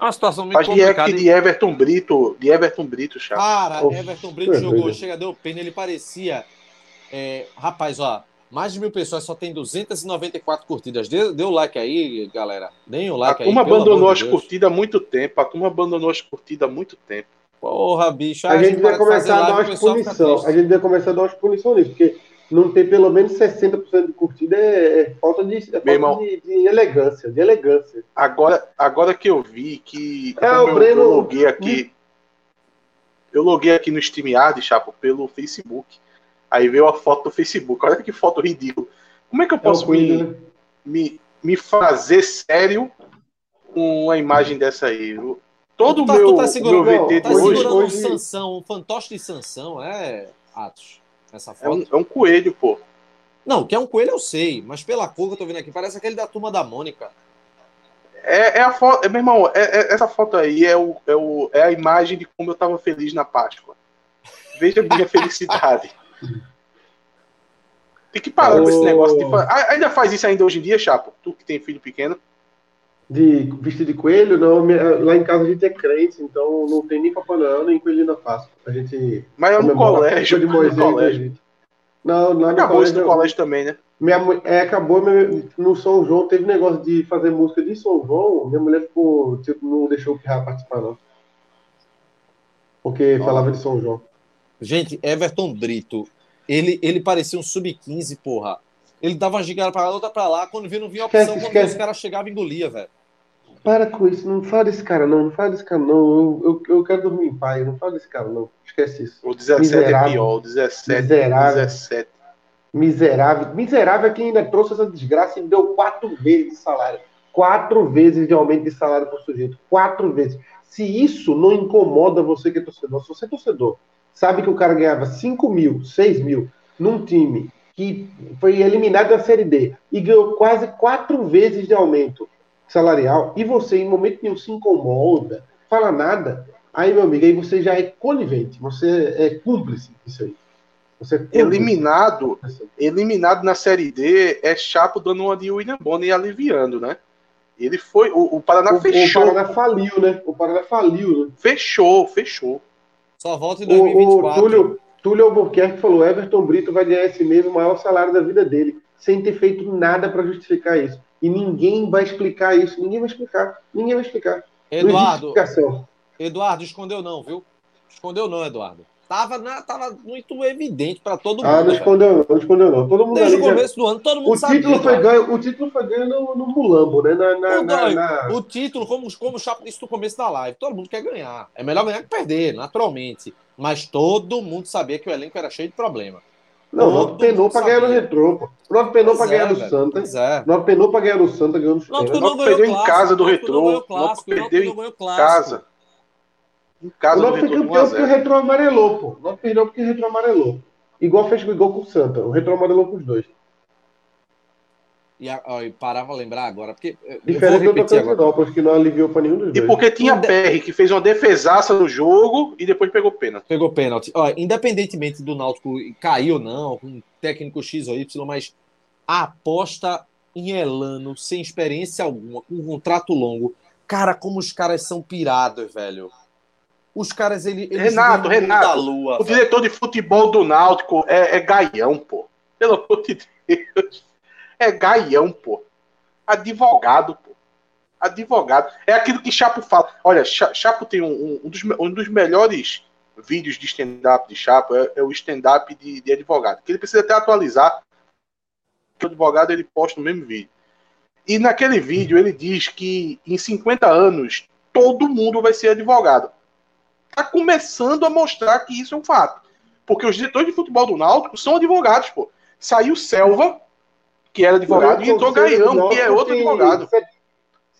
É uma situação muito Faz react complicada. de Everton Brito, de Everton Brito, Chapo. Cara, Oxe, Everton Brito jogou, doido. chega, deu pena, ele parecia. é, rapaz, ó, mais de mil pessoas só tem 294 curtidas. Dê, dê o like aí, galera. Deem o a like aí. turma pelo abandonou as curtidas há muito tempo. A turma abandonou as curtidas há muito tempo. Porra, bicho. A gente para vai de fazer começar a dar umas triste. A gente vai começar a dar umas punições nisso, porque não ter pelo menos 60% de curtida é, é falta, de, é falta irmão. de, de elegância, de elegância. Agora, agora que eu vi que É, o eu, Breno- eu loguei aqui, eu loguei aqui no StreamYard, Chapo, pelo Facebook. Aí veio a foto do Facebook. Olha que foto ridícula. Como é que eu É posso Queen, me, né? me, me fazer sério com uma imagem dessa aí? Eu- Todo o tu tá, meu, tá segurando, meu VT tá de hoje segurando hoje- um Sansão, um fantoche de Sansão, é, Atos, essa é foto. um, é um coelho, pô. Não, que é um coelho eu sei, mas pela cor que eu tô vendo aqui, parece aquele da turma da Mônica. É, é a foto, é, meu irmão, é- é- essa foto aí é, o, é, o, é a imagem de como eu tava feliz na Páscoa. Veja a minha felicidade. Tem (laughs) que parar com esse negócio de Ah, Ainda faz isso ainda hoje em dia, Chapo? Tu que tem filho pequeno. De vestido de coelho, não. minha- Lá em casa a gente é crente, então não tem nem Papai Noel, nem coelho na Páscoa. A gente. Mas é no a colégio, de no Moisés, né, colégio. gente? Não, lá no Acabou isso colégio. no colégio também, né? Minha, é, acabou meu- no São João, teve negócio de fazer música de São João, minha mulher ficou, tipo, não deixou o Pirra participar, não. Porque falava de São João. Gente, Everton Brito, ele, ele parecia um sub-15, porra. Ele dava uma gigada pra lá, outra pra lá, quando viu, não vinha opção, Esquece, quando esquece. os caras chegavam e engolia, velho. Para com isso, não fala desse cara, não, não fala desse cara, não. Eu, eu, eu quero dormir em paz, não fala desse cara, não. Esquece isso. O 17 Miserável. é pior, o 17. Miserável. 17. Miserável. Miserável é quem ainda trouxe essa desgraça e deu quatro vezes de salário. Quatro vezes de aumento de salário por sujeito. Quatro vezes. Se isso não incomoda você que é torcedor, se você é torcedor, sabe que o cara ganhava 5 mil, 6 mil num time que foi eliminado da Série D e ganhou quase quatro vezes de aumento salarial, e você em momento nenhum se incomoda, fala nada, aí, meu amigo, aí você já é conivente, você é cúmplice disso aí. Você é cúmplice. Eliminado, eliminado na Série D é Chapo dando uma de William Bonner e aliviando, né? Ele foi. O, o Paraná O, o fechou. Paraná faliu, né? O Paraná faliu, né? Fechou, fechou. Só volta em O, o 2024. Túlio, Túlio Albuquerque falou: Everton Brito vai ganhar esse mês o maior salário da vida dele, sem ter feito nada para justificar isso. E ninguém vai explicar isso. Ninguém vai explicar. Ninguém vai explicar. Eduardo. Eduardo, escondeu não, viu? Escondeu não, Eduardo. Tava, na, tava muito evidente pra todo mundo. Ah, não velho. escondeu, não, não escondeu, não. Todo mundo Desde o ali já- começo do ano, todo mundo O sabia. título, foi ganho, o título foi ganho no, no Mulambo, né? Na, na, O na- na- O título, como, como o Chapo disse no começo da live, todo mundo quer ganhar. É melhor ganhar que perder, naturalmente. Mas todo mundo sabia que o elenco era cheio de problema. Não, o todo Náutico penou pra ganhar no retrô, pô. O Náutico penou pra Pois ganhar é, no velho. Santa. Pois é. O Náutico penou pra ganhar no Santa, ganhou no Náutico Santa. não Náutico ganhou perdeu em casa do Retrô, Náutico perdeu em casa. Em O casa do Náutico foi Retrô campeão porque o 1x0. Retro amarelou, pô. O Náutico perdeu porque o Retro amarelou. Igual fez igual com o Santa. O Retro amarelou com os dois. E, a- ó, e parar pra lembrar agora, porque vou Diferente do. Tocantinópolis, que não aliviou pra nenhum dos E dois. porque tinha Inde- PR que fez uma defesaça no jogo e depois pegou pênalti. Pegou pênalti. Ó, independentemente do Náutico cair ou não, com um técnico X ou Y, mas a aposta em Elano, sem experiência alguma, com um contrato longo. Cara, como os caras são pirados, velho. Os caras, ele, eles Renato, Renato, da lua. O velho. diretor de futebol do Náutico é, é gaião, pô. Pelo amor de Deus. É gaião, pô. Advogado, pô. Advogado. É aquilo que Chapo fala. Olha, Cha- Chapo tem um, um- dos, um dos melhores vídeos de stand-up de Chapo, é, é o stand-up de, de advogado. Que ele precisa até atualizar. Que o advogado ele posta no mesmo vídeo. E naquele vídeo ele diz que em 50 anos todo mundo vai ser advogado tá começando a mostrar que isso é um fato. Porque os diretores de futebol do Náutico são advogados, pô. Saiu Selva, que era advogado, e entrou Gaião, que é outro advogado.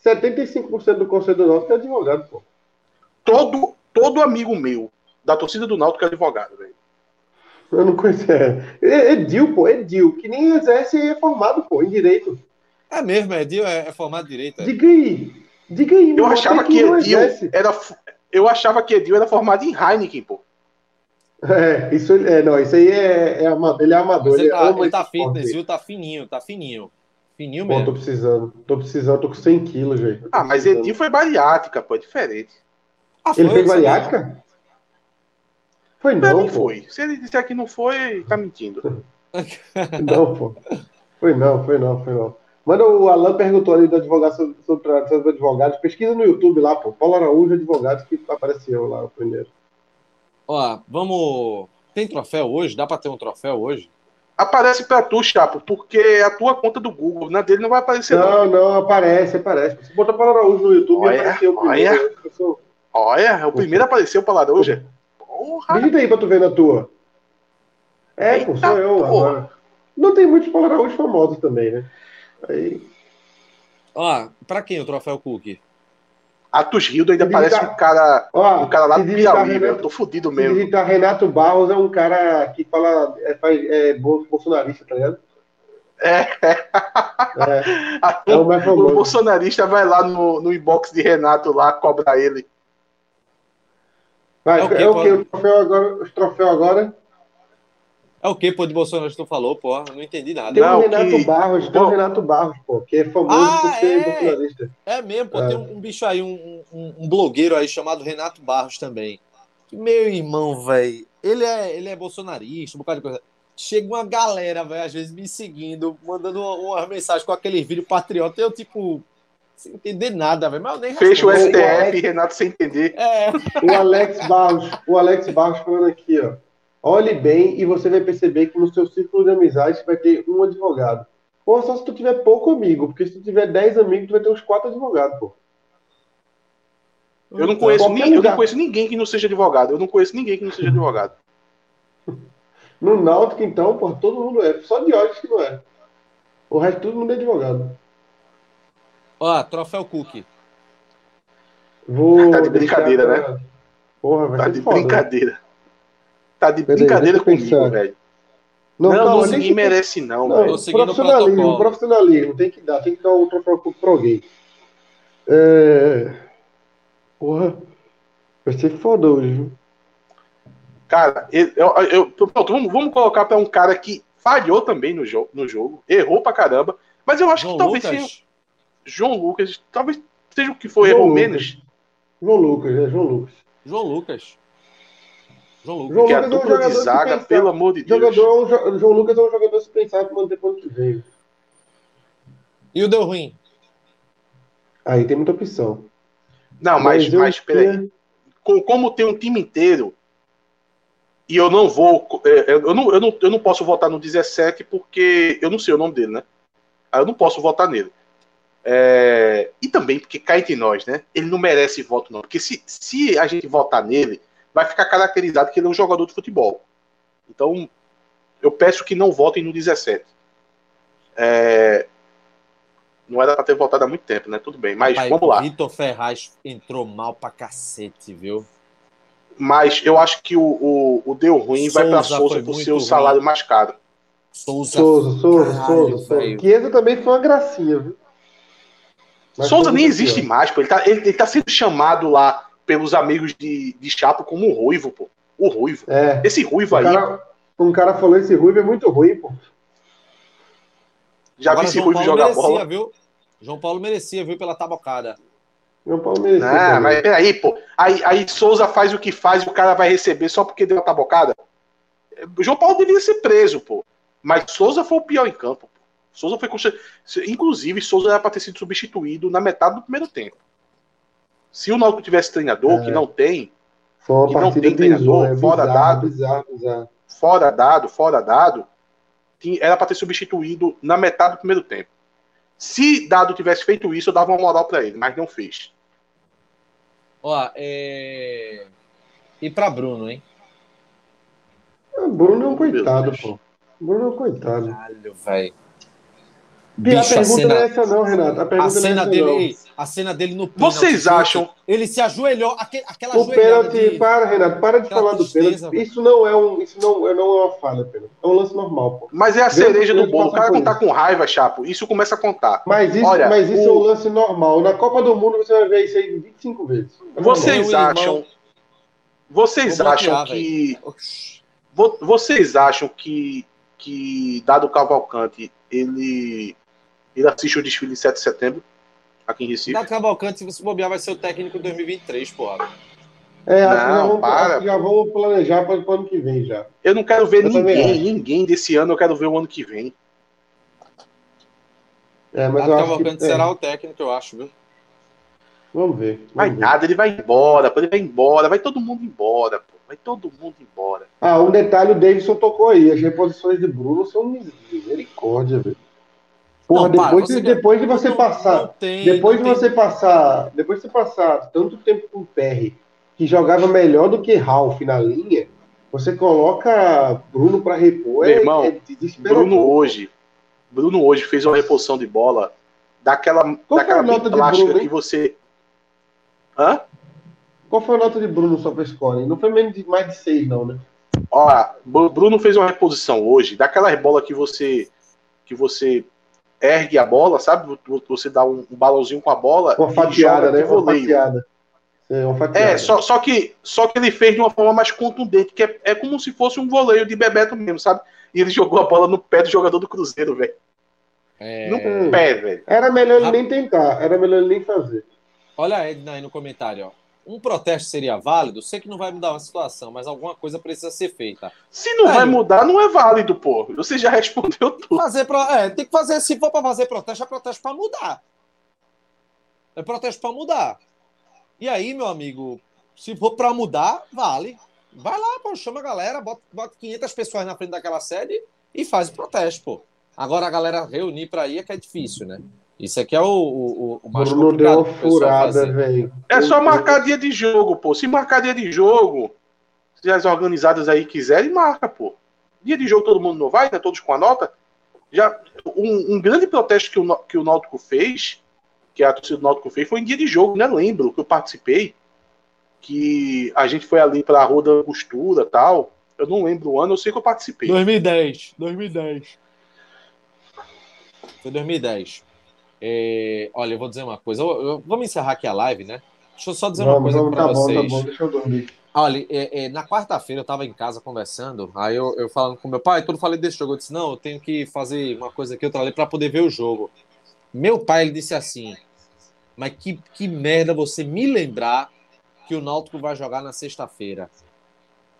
75% do conselho do Náutico é advogado, pô. Todo, todo amigo meu da torcida do Náutico é advogado, velho. Eu não conheço. É, é Edil, pô, Edil, que nem exerce e é formado, pô, em direito. É mesmo, Edil é, é formado direito. é. Diga aí. Diga aí, Eu meu achava que não Edil era. Eu achava que Edil era formado em Heineken, pô. É, isso, é, não, isso aí é, é amador, ele é amador. Mas ele tá, ele tá fitness, viu? Tá fininho, tá fininho. Fininho Pô, tô mesmo. precisando. Tô precisando, tô com 100 quilos, velho. Ah, mas Edil foi bariátrica, pô, é diferente. Ah, Ele foi, fez bariátrica? Foi Pra não, pô. foi. Se ele disser que não foi, tá mentindo. (laughs) Não, pô. Foi não, foi não, foi não. Mano, o Alan perguntou ali do advogado sobre, sobre, sobre advogados. Pesquisa no YouTube lá, pô. Paulo Araújo, advogados, que apareceu lá o primeiro. Ó, vamos. Tem troféu hoje? Dá pra ter um troféu hoje? Aparece pra tu, Chapo, porque é a tua conta do Google. Na dele não vai aparecer, não. Não, não, aparece, aparece. Você botar Paulo Araújo no YouTube Olha, apareceu o primeiro. Sou- Olha, o primeiro apareceu pra Larouja. Porra! Digita aí pra tu ver na tua. É, pô, Eita sou eu porra. agora. Não tem muitos Paulo Araújo famosos também, né? Aí, Ó, pra quem o troféu Cook? Atos Rildo ainda parece digitar- um cara, ó, um cara lá do Piauí, Renato- velho. Eu tô fudido mesmo. digitar Renato Barros é um cara que fala, é, faz, é bol- bolsonarista, tá ligado? É, É, (laughs) a- é o o bolsonarista vai lá no, no inbox de Renato lá, cobra ele. Vai, É o quê, é o que? Paulo? O troféu agora? Os troféus agora? É o que, pô, de Bolsonaro que tu falou, pô? Não entendi nada. Tem Não, o Renato que- Barros, tem o Renato Barros, pô, que é famoso Ah, por ser é? bolsonarista. É mesmo, pô, É. tem um, um bicho aí, um, um, um blogueiro aí chamado Renato Barros também. Que meu irmão, velho, ele é, ele é bolsonarista, um bocado de coisa. Chega uma galera, velho, às vezes me seguindo, mandando uma, uma mensagem com aqueles vídeos patriota, eu, tipo, sem entender nada, velho, mas eu nem Fecha o. STF, Renato sem entender. É, O Alex Barros, o Alex Barros falando aqui, ó. Olhe bem e você vai perceber que no seu círculo de amizades vai ter um advogado. Pô, só se tu tiver pouco amigo, porque se tu tiver 10 amigos, tu vai ter uns 4 advogados, pô. Eu não, conheço Qualquer ninguém, eu não conheço ninguém que não seja advogado. Eu não conheço ninguém que não seja advogado. (laughs) No Náutico, então, pô, todo mundo é. Só de olhos que não é. O resto todo mundo é advogado. ó, troféu Cook. Vou Tá de deixar brincadeira, pra- Porra, vai Tá ser de foda. né? Brincadeira. Tá de Peraí, brincadeira eu comigo, velho. Não, Não, calma, eu- merece, não, Não, velho. Profissionalismo, profissionalismo, tem que dar, tem que dar o troféu pro, pro gay. É... Porra, vai ser foda hoje, viu? Cara, eu, eu- eu- pronto, vamos, vamos colocar pra um cara que falhou também no jogo, no jogo, errou pra caramba, mas eu acho João que talvez Lucas. seja João Lucas, talvez seja o que foi, João errou Lucas. menos, João Lucas, é João Lucas. João Lucas. João Lucas. João Lucas é um dupla de jogador que zaga, pelo amor de Deus. Jogador, é jo- João Lucas é um jogador se pensar pra manter que vem. E o deu ruim? Aí tem muita opção. Não, mas, eu mas peraí. tinha- Com- como tem um time inteiro e eu não vou, é, eu não, eu não, eu não posso votar no 17 porque eu não sei o nome dele, né? Aí eu não posso votar nele. É, e também porque cá entre nós, né? Ele não merece voto, não. Porque se, se a gente votar nele, vai ficar caracterizado que ele é um jogador de futebol. Então, eu peço que não votem no 17. É, não era pra ter votado há muito tempo, né? Tudo bem, mas Rapaz, vamos lá. Vitor Ferraz entrou mal pra cacete, viu? Mas eu acho que o, o, o deu ruim vai para Souza Souza por ser o salário ruim. mais caro. Souza. Souza, Souza, Caralho, Souza. Souza. Chiesa também foi uma gracinha, viu? Mas Souza nem existe mais, pô. Ele tá, ele, ele tá sendo chamado lá pelos amigos de, de Chapo como o Ruivo, pô. O Ruivo. É. Esse Ruivo Um aí, cara, um cara falou esse Ruivo é muito ruim, pô. já vi Agora, esse João Ruivo Paulo jogar merecia, bola. viu? João Paulo merecia, viu, pela tabocada. Meu pau merecia. Ah, também. mas peraí, pô. Aí, aí Souza faz o que faz e o cara vai receber só porque deu uma tabocada. O João Paulo deveria ser preso, pô. Mas Souza foi o pior em campo. Pô. Souza foi. Inclusive, Souza era para ter sido substituído na metade do primeiro tempo. Se o Náutico tivesse treinador, É. que não tem, que não tem treinador, bizonha, fora bizarro, dado. bizarro, bizarro. fora dado, fora dado, era para ter substituído na metade do primeiro tempo. Se Dado tivesse feito isso, eu dava uma moral para ele, mas não fez. Ó, é... E pra Bruno, hein? Ah, Bruno é um coitado, pô. Bruno é um coitado. Caralho, velho. E a Bicho, a pergunta não é cena, essa não, Renato. A a pergunta cena não é essa dele, não. a cena dele no pênalti, Vocês acham? Ele se ajoelhou, aque- aquela O pênalti, de... para, Renato, para de Aquela falar do tristeza, pênalti. Isso não é um, isso não, é- não é uma falha, pênalti. É um lance normal, pô. Mas é a Deus cereja do bolo. O cara não tá com raiva, Chapo. Isso começa a contar. Mas isso, Olha, mas isso o- é um lance normal. Na Copa do Mundo você vai ver isso aí 25 vezes. É normal. Vocês irmão- acham. Vocês Vou bloquear, acham que. Vocês acham que. Que Dado Cavalcante, ele. Ele assiste o desfile de 7 de setembro? Aqui em Recife? Dado Cavalcante, se você bobear, vai ser o técnico em 2023, porra. É, acho que já Não, vamos, para, acho que já vamos planejar para o ano que vem já. Eu não quero ver Eu ninguém, ninguém desse ano, eu quero ver o ano que vem. É, mas Dado eu acho é, será o técnico, eu acho, viu? Vamos ver. Vamos Vai ver. nada, ele vai embora, pô, ele vai embora, vai todo mundo embora, pô. Vai todo mundo embora. Ah, um detalhe o Davidson tocou aí. As reposições de Bruno são misericórdia, velho. Porra, Não, para, depois, você- de, depois de você Não- passar. não tem- Depois de não tem- você passar. Depois de você passar tanto tempo com o Perry, que jogava melhor do que Ralph na linha, você coloca Bruno para repor. Meu irmão, desesperador. Bruno hoje, Bruno hoje fez uma reposição de bola daquela, foi daquela nota de plástica Bruno, que você. Hã? Qual foi a nota de Bruno só pra score? Não foi menos de mais de seis, não, né? Ó, Bru- Bruno fez uma reposição hoje, daquela bola que você que você ergue a bola, sabe? Você dá um, um balãozinho com a bola Uma e fatiada, joga né? Uma fatiada. É, uma fatiada. É, só, só, que, só que ele fez de uma forma mais contundente, que é, é como se fosse um voleio de Bebeto mesmo, sabe? E ele jogou a bola no pé do jogador do Cruzeiro, velho. É, No pé, velho. Era melhor ele nem tentar, era melhor ele nem fazer. Olha aí, aí no comentário, ó. Um protesto seria válido? Sei que não vai mudar uma situação, mas alguma coisa precisa ser feita. Se não vai mudar, não é válido, pô. Você já (laughs) respondeu tudo. Fazer pro... é, tem que fazer, se for para fazer protesto, é protesto para mudar. É protesto para mudar. E aí, meu amigo, se for para mudar, vale. Vai lá, pô, chama a galera, bota, bota 500 pessoas na frente daquela sede e faz o protesto, pô. Agora a galera reunir para ir é que é difícil, né? Isso aqui é o, o, o mais Bruno deu uma furada, velho. É só marcar dia de jogo, pô. Se marcar dia de jogo, se as organizadas aí quiserem, marca, pô. Dia de jogo todo mundo não vai, né? Todos com a nota. Já, um, um grande protesto que o, que o Náutico fez, que a torcida do Náutico fez, foi em dia de jogo, né? Lembro que eu participei, que a gente foi ali pra Rua da Costura tal. Eu não lembro o ano, eu sei que eu participei. 2010, 2010. Foi 2010. É, olha, eu vou dizer uma coisa. Eu- eu- vamos encerrar aqui a live, né? Deixa eu só dizer uma coisa para tá bom, vocês. tá bom, deixa eu dormir. Olha, é, é, na quarta-feira eu tava em casa conversando, aí eu, eu falando com meu pai, quando falei desse jogo, eu disse, não, eu tenho que fazer uma coisa aqui, outra ali, pra poder ver o jogo. Meu pai, ele disse assim, mas que, que merda você me lembrar que o Náutico vai jogar na sexta-feira.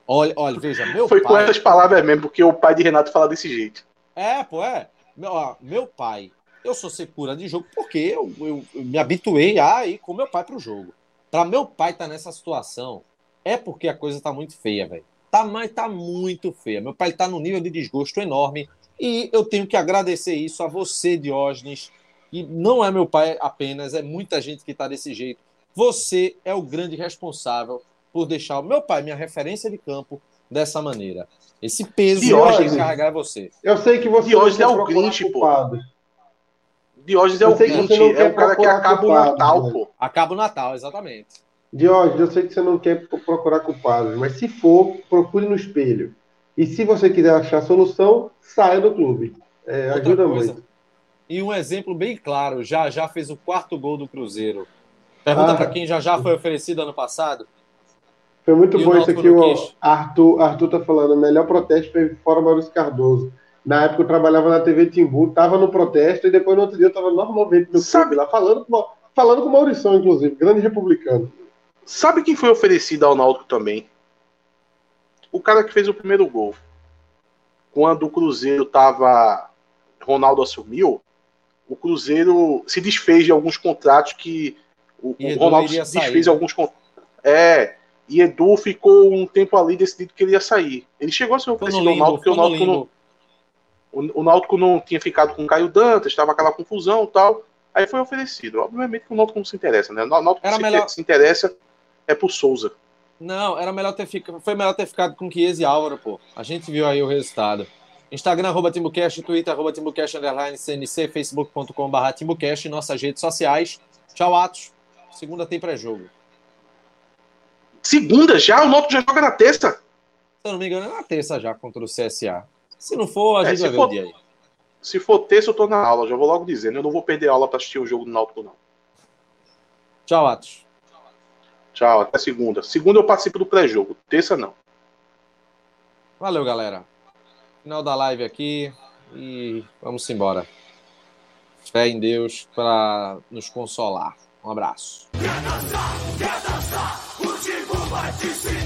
Olha, olha, veja, meu Foi com pai... essas palavras mesmo, porque o pai de Renato fala desse jeito. É, pô, é. Meu, ó, meu pai, eu sou secura de jogo porque eu, eu- eu me habituei a ir com meu pai pro jogo. Pra meu pai estar nessa situação, é porque a coisa tá muito feia, velho. Tá, mas tá muito feia. Meu pai tá num nível de desgosto enorme e eu tenho que agradecer isso a você, Diógenes. E não é meu pai apenas, é muita gente que tá desse jeito. Você é o grande responsável por deixar o meu pai, minha referência de campo, dessa maneira. Esse peso que Diógenes. que carregar é você. Eu sei que você Diógenes é o Grinch, pô. Diógenes é Eu o sei que Grinch, você não é quer o cara que acaba o Natal, né? pô. Acaba o Natal, exatamente. Diógenes, eu sei que você não quer procurar culpados, mas se for, procure no espelho. E se você quiser achar solução, saia do clube. É, ajuda coisa, muito. E um exemplo bem claro, já já fez o quarto gol do Cruzeiro. Pergunta ah, para quem já já foi oferecido ano passado. Foi muito e bom isso aqui, o Arthur, Arthur tá falando, melhor protesto foi fora Maurício Cardoso. Na época eu trabalhava na TV Timbu, tava no protesto e depois no outro dia eu tava normalmente no Sabe... clube lá, falando com, falando com o Maurição, inclusive, grande republicano. Sabe quem foi oferecido ao Náutico também? O cara que fez o primeiro gol. Quando o Cruzeiro tava. Ronaldo assumiu, o Cruzeiro se desfez de alguns contratos que. O, o Ronaldo se desfez de alguns contratos. É, e Edu ficou um tempo ali decidido que ele ia sair. Ele chegou a ser oferecido ao Náutico, porque o Náutico, não, o, o Náutico não tinha ficado com o Caio Dantas, estava aquela confusão e tal. Aí foi oferecido. Obviamente que o Náutico não se interessa, né? O Náutico se, melhor... se interessa é por Souza. Não, era melhor ter ficado, foi melhor ter ficado com Chiesa e Álvaro, pô. A gente viu aí o resultado. Instagram, arroba TimbuCast, Twitter, arroba TimbuCast, underline, CNC, facebook.com.br TimbuCast, nossas redes sociais. Tchau, Atos. Segunda tem pré-jogo. Segunda já? O Náutico já joga na terça? Se eu não me engano, é na terça já contra o CSA. Se não for, a é, gente vai for, ver o dia aí. Se for terça, eu tô na aula, já vou logo dizendo. Eu não vou perder aula para assistir o jogo do Náutico, não. Tchau, Atos. Tchau, até segunda. Segunda eu participo do pré-jogo, terça não. Valeu, galera. Final da live aqui e vamos embora. Fé em Deus para nos consolar. Um abraço. Quer dançar, quer dançar,